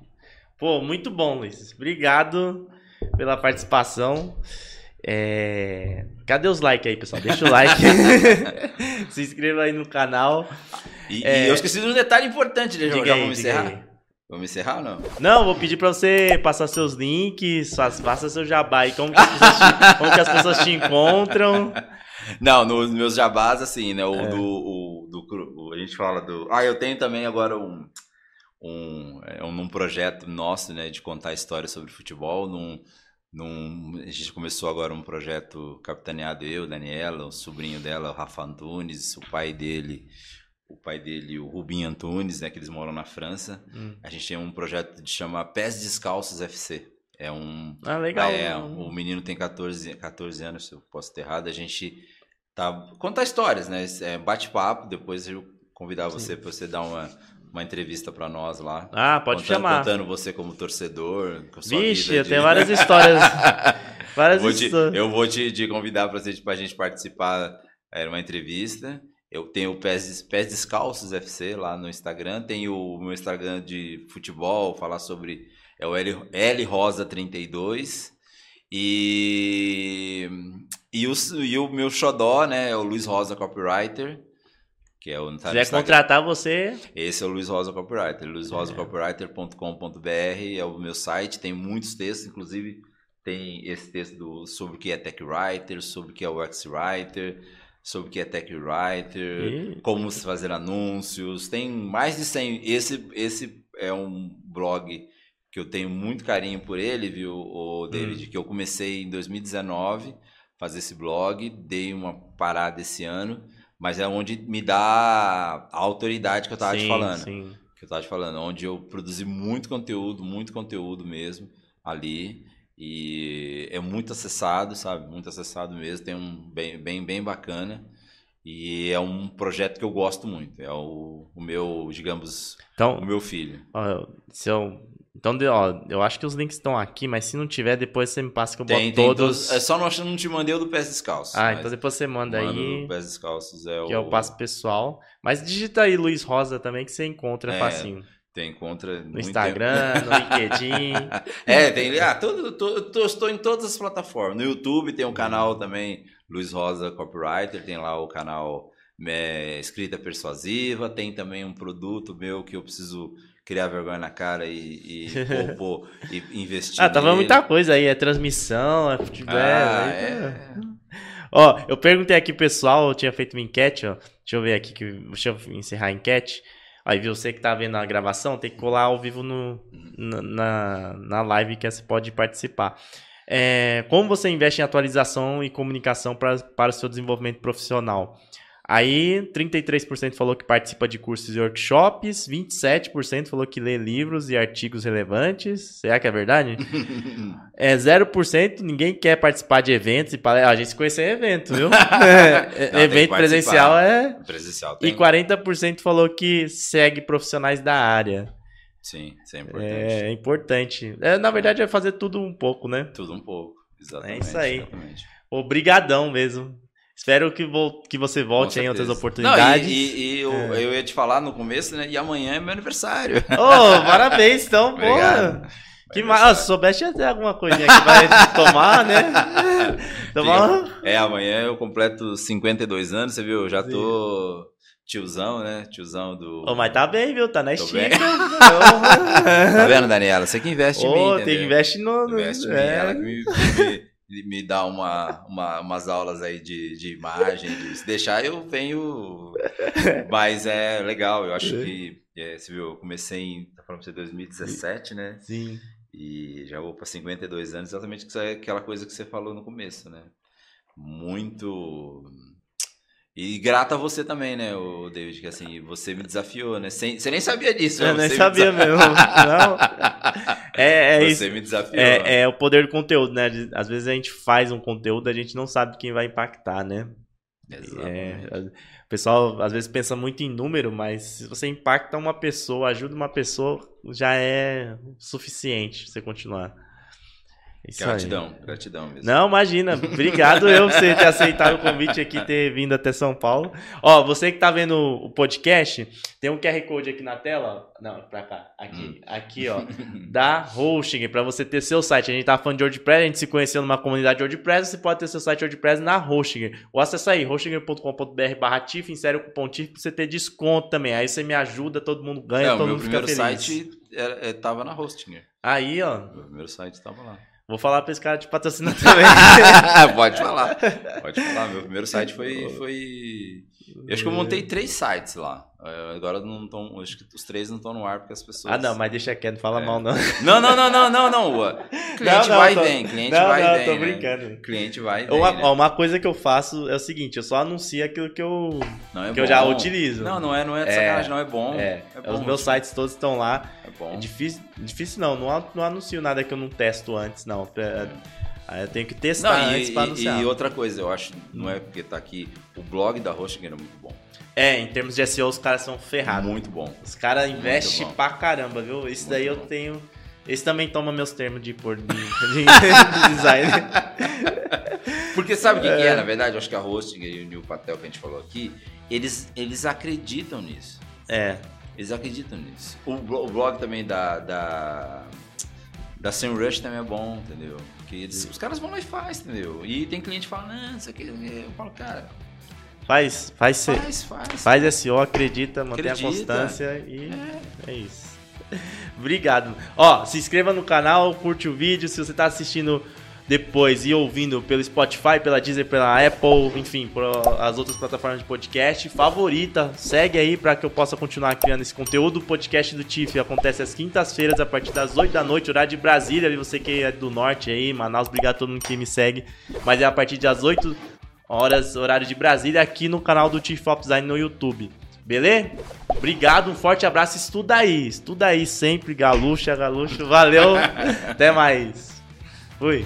Pô, muito bom, Luiz. Obrigado pela participação. É, Cadê os likes aí, pessoal? Deixa o like. Se inscreva aí no canal. E, É. e eu esqueci de um detalhe importante, né? Diga já vamos encerrar? aí. Vamos encerrar ou não? Não, vou pedir pra você passar seus links, faça seu jabá e como que as pessoas te, como que as pessoas te encontram. Não, nos meus jabás, assim, né? O É. do, o, do. o- A gente fala do. Ah, eu tenho também agora um. Um, é um, um projeto nosso, né? De contar histórias sobre futebol. Num, num, a gente começou agora um projeto capitaneado eu, Daniela, o sobrinho dela, o Rafa Antunes, o pai dele. O pai dele, o Rubinho Antunes, né? Que eles moram na França. Hum. A gente tem um projeto de chama Pés Descalços FC. É um, Ah, legal. é, o menino tem 14, 14 anos, se eu posso ter errado. A gente tá contar histórias, né? É, bate-papo, depois eu convidar você para você dar uma, uma entrevista para nós lá. Ah, pode contando, chamar. Contando você como torcedor, com Vixe, eu de- tenho várias histórias. Várias vou te- histórias. eu vou te, te convidar para a gente participar é, uma entrevista. Eu tenho o Pés, Pés Descalços FC lá no Instagram. Tenho o meu Instagram de futebol, falar sobre. É o L, L Rosa 32. E, e, o, e o meu xodó, né? É o Luiz Rosa Copywriter. Que é o, Se quiser contratar você, Esse é o Luiz Rosa Copywriter. luizrosacopywriter.com.br é o meu site, tem muitos textos, inclusive tem esse texto do, sobre o que é Tech Writer, sobre o que é UX Writer, sobre o que é Tech Writer, Ih. como se fazer anúncios, tem mais de 100. Esse, esse é um blog que eu tenho muito carinho por ele, viu, o David, que eu comecei em 2019 fazer esse blog, dei uma parada esse ano, mas é onde me dá a autoridade que eu estava te falando sim. que eu tava te falando, onde eu produzi muito conteúdo, muito conteúdo mesmo ali. E é muito acessado, sabe? Muito acessado mesmo, tem um bem, bem, bem bacana. E é um projeto que eu gosto muito. É o, o meu, digamos, o Então, meu filho. ó, se eu, então, ó, eu acho que os links estão aqui, mas se não tiver, depois você me passa que eu Tem, boto tem todos. É só não, não te mandei o do Pés Descalços. Ah, mas então depois você manda aí, o Pés Descalços é que o. eu passo pessoal. Mas digita aí Luiz Rosa também, que você encontra É, facinho. Tem contra no Instagram, tempo. no LinkedIn. é, tem ah, todo, todo, estou em todas as plataformas. No YouTube tem um canal também, Luiz Rosa Copywriter, tem lá o canal é, Escrita Persuasiva, tem também um produto meu que eu preciso criar vergonha na cara e, e, pô, e investir. Ah, tava muita coisa aí, é transmissão, é futebol. Ah, aí, é. Ó, eu perguntei aqui pessoal, eu tinha feito uma enquete, ó. Deixa eu ver aqui, que, deixa eu encerrar a enquete. Aí você que tá vendo a gravação, tem que colar ao vivo no, na, na live que você pode participar. É, como você investe em atualização e comunicação pra, para o seu desenvolvimento profissional? Aí, 33% falou que participa de cursos e workshops, 27% falou que lê livros e artigos relevantes. Será que é verdade? é 0%, ninguém quer participar de eventos e palestras. A gente se conhece em evento, viu? é, Não, evento presencial é. Presencial tem. E 40% falou que segue profissionais da área. Sim, isso é importante. É, importante. É, na verdade, é fazer tudo um pouco, né? Tudo um pouco. Exatamente. É isso aí. Exatamente. Obrigadão mesmo. Espero que, vo que você volte em outras oportunidades. Não, e, e, e eu, é. eu, ia te falar no começo, né? E amanhã é meu aniversário. Oh, parabéns, então, porra. Que mais? se soubesse ter alguma coisinha que vai tomar, né? tomar... É, amanhã eu completo 52 anos, você viu? Eu já tô tiozão, né? Tiozão do. Oh, mas tá bem, viu? Tá na estica. tá vendo, Daniela? Você que investe oh, em mim. Tem que investir no. Investe em mim, ela que me, me me dá uma, uma, umas aulas aí de, de imagem, de, se deixar eu venho, mas é legal, eu acho que, é, você viu, eu comecei em, tá falando pra você, 2017, né? Sim. E já vou para 52 anos, exatamente aquela coisa que você falou no começo, né? Muito e grato a você também, né, o David, que assim, você me desafiou, né? Sem, você nem sabia disso? Eu nem sabia mesmo. Não. É, é você isso. me desafiou. É, é, o poder do conteúdo, né? Às vezes a gente faz um conteúdo, a gente não sabe quem vai impactar, né? Exatamente. É, o pessoal às vezes pensa muito em número, mas se você impacta uma pessoa, ajuda uma pessoa, já é suficiente você continuar. Isso gratidão, aí. gratidão mesmo. Não, imagina. Obrigado eu por você ter aceitado o convite aqui, ter vindo até São Paulo. Ó, você que tá vendo o podcast, tem um QR Code aqui na tela. Não, pra cá. Aqui. Hum. Aqui, ó. da Hosting, pra você ter seu site. A gente tá falando de WordPress, a gente se conheceu numa comunidade de WordPress, você pode ter seu site WordPress na Hosting. Ou acessa aí, hosting.com.br barra TIF, insere o cupom TIF pra você ter desconto também. Aí você me ajuda, todo mundo ganha, Não, todo mundo fica feliz. meu primeiro site é, tava na Hosting. Aí, ó. Meu primeiro site tava lá. Vou falar pra esse cara te patrocinar também. Pode falar. Pode falar. Meu primeiro site foi. foi... Eu acho que eu montei três sites lá. É, agora não estão. Acho que os três não estão no ar porque as pessoas. Ah, não, mas deixa quieto, não fala é. mal, não. Não, não, não, não, não, não. Cliente não, não, vai tô... e vem, cliente não, vai não, e vem. Tô né? brincando. Cliente vai e vem. Uma, né? uma coisa que eu faço é o seguinte: eu só anuncio aquilo que eu, não, é que eu já utilizo. Não, não é, não é de sacanagem, não. É bom. É, é bom, os meus tipo... sites todos estão lá. É bom. É difícil, difícil não, não, não anuncio nada que eu não testo antes, não. Aí eu tenho que testar não, antes e, pra anunciar. E outra coisa, eu acho, não é porque tá aqui, o blog da Hosting é muito bom. É, em termos de SEO, os caras são ferrados. Muito bom. Os caras investem pra caramba, viu? Isso daí eu bom. tenho. Esse também toma meus termos de, por, de, de, de design. Porque sabe o que é. que é, na verdade? Eu acho que a Hosting e o Patel que a gente falou aqui, eles, eles acreditam nisso. É. Eles acreditam nisso. O, blog também da, da, da SEMrush também é bom, entendeu? Porque eles, os caras vão lá e faz, entendeu? E tem cliente que fala, não, isso aqui. Eu falo, cara. Faz, faz, faz, faz, faz SEO, acredita, mantém acredita. a constância e é, é isso. Obrigado. Ó, se inscreva no canal, curte o vídeo. Se você está assistindo depois e ouvindo pelo Spotify, pela Deezer, pela Apple, enfim, por as outras plataformas de podcast, favorita, segue aí para que eu possa continuar criando esse conteúdo. O podcast do TIF acontece às quintas-feiras, a partir das 8 da noite, horário de Brasília. E você que é do norte aí, Manaus, obrigado a todo mundo que me segue. Mas é a partir das 8 horas, horário de Brasília, aqui no canal do TIF Pop Design no YouTube. Beleza? Obrigado, um forte abraço. Estuda aí, estuda aí sempre, galucha, galucho. Valeu, até mais. Fui.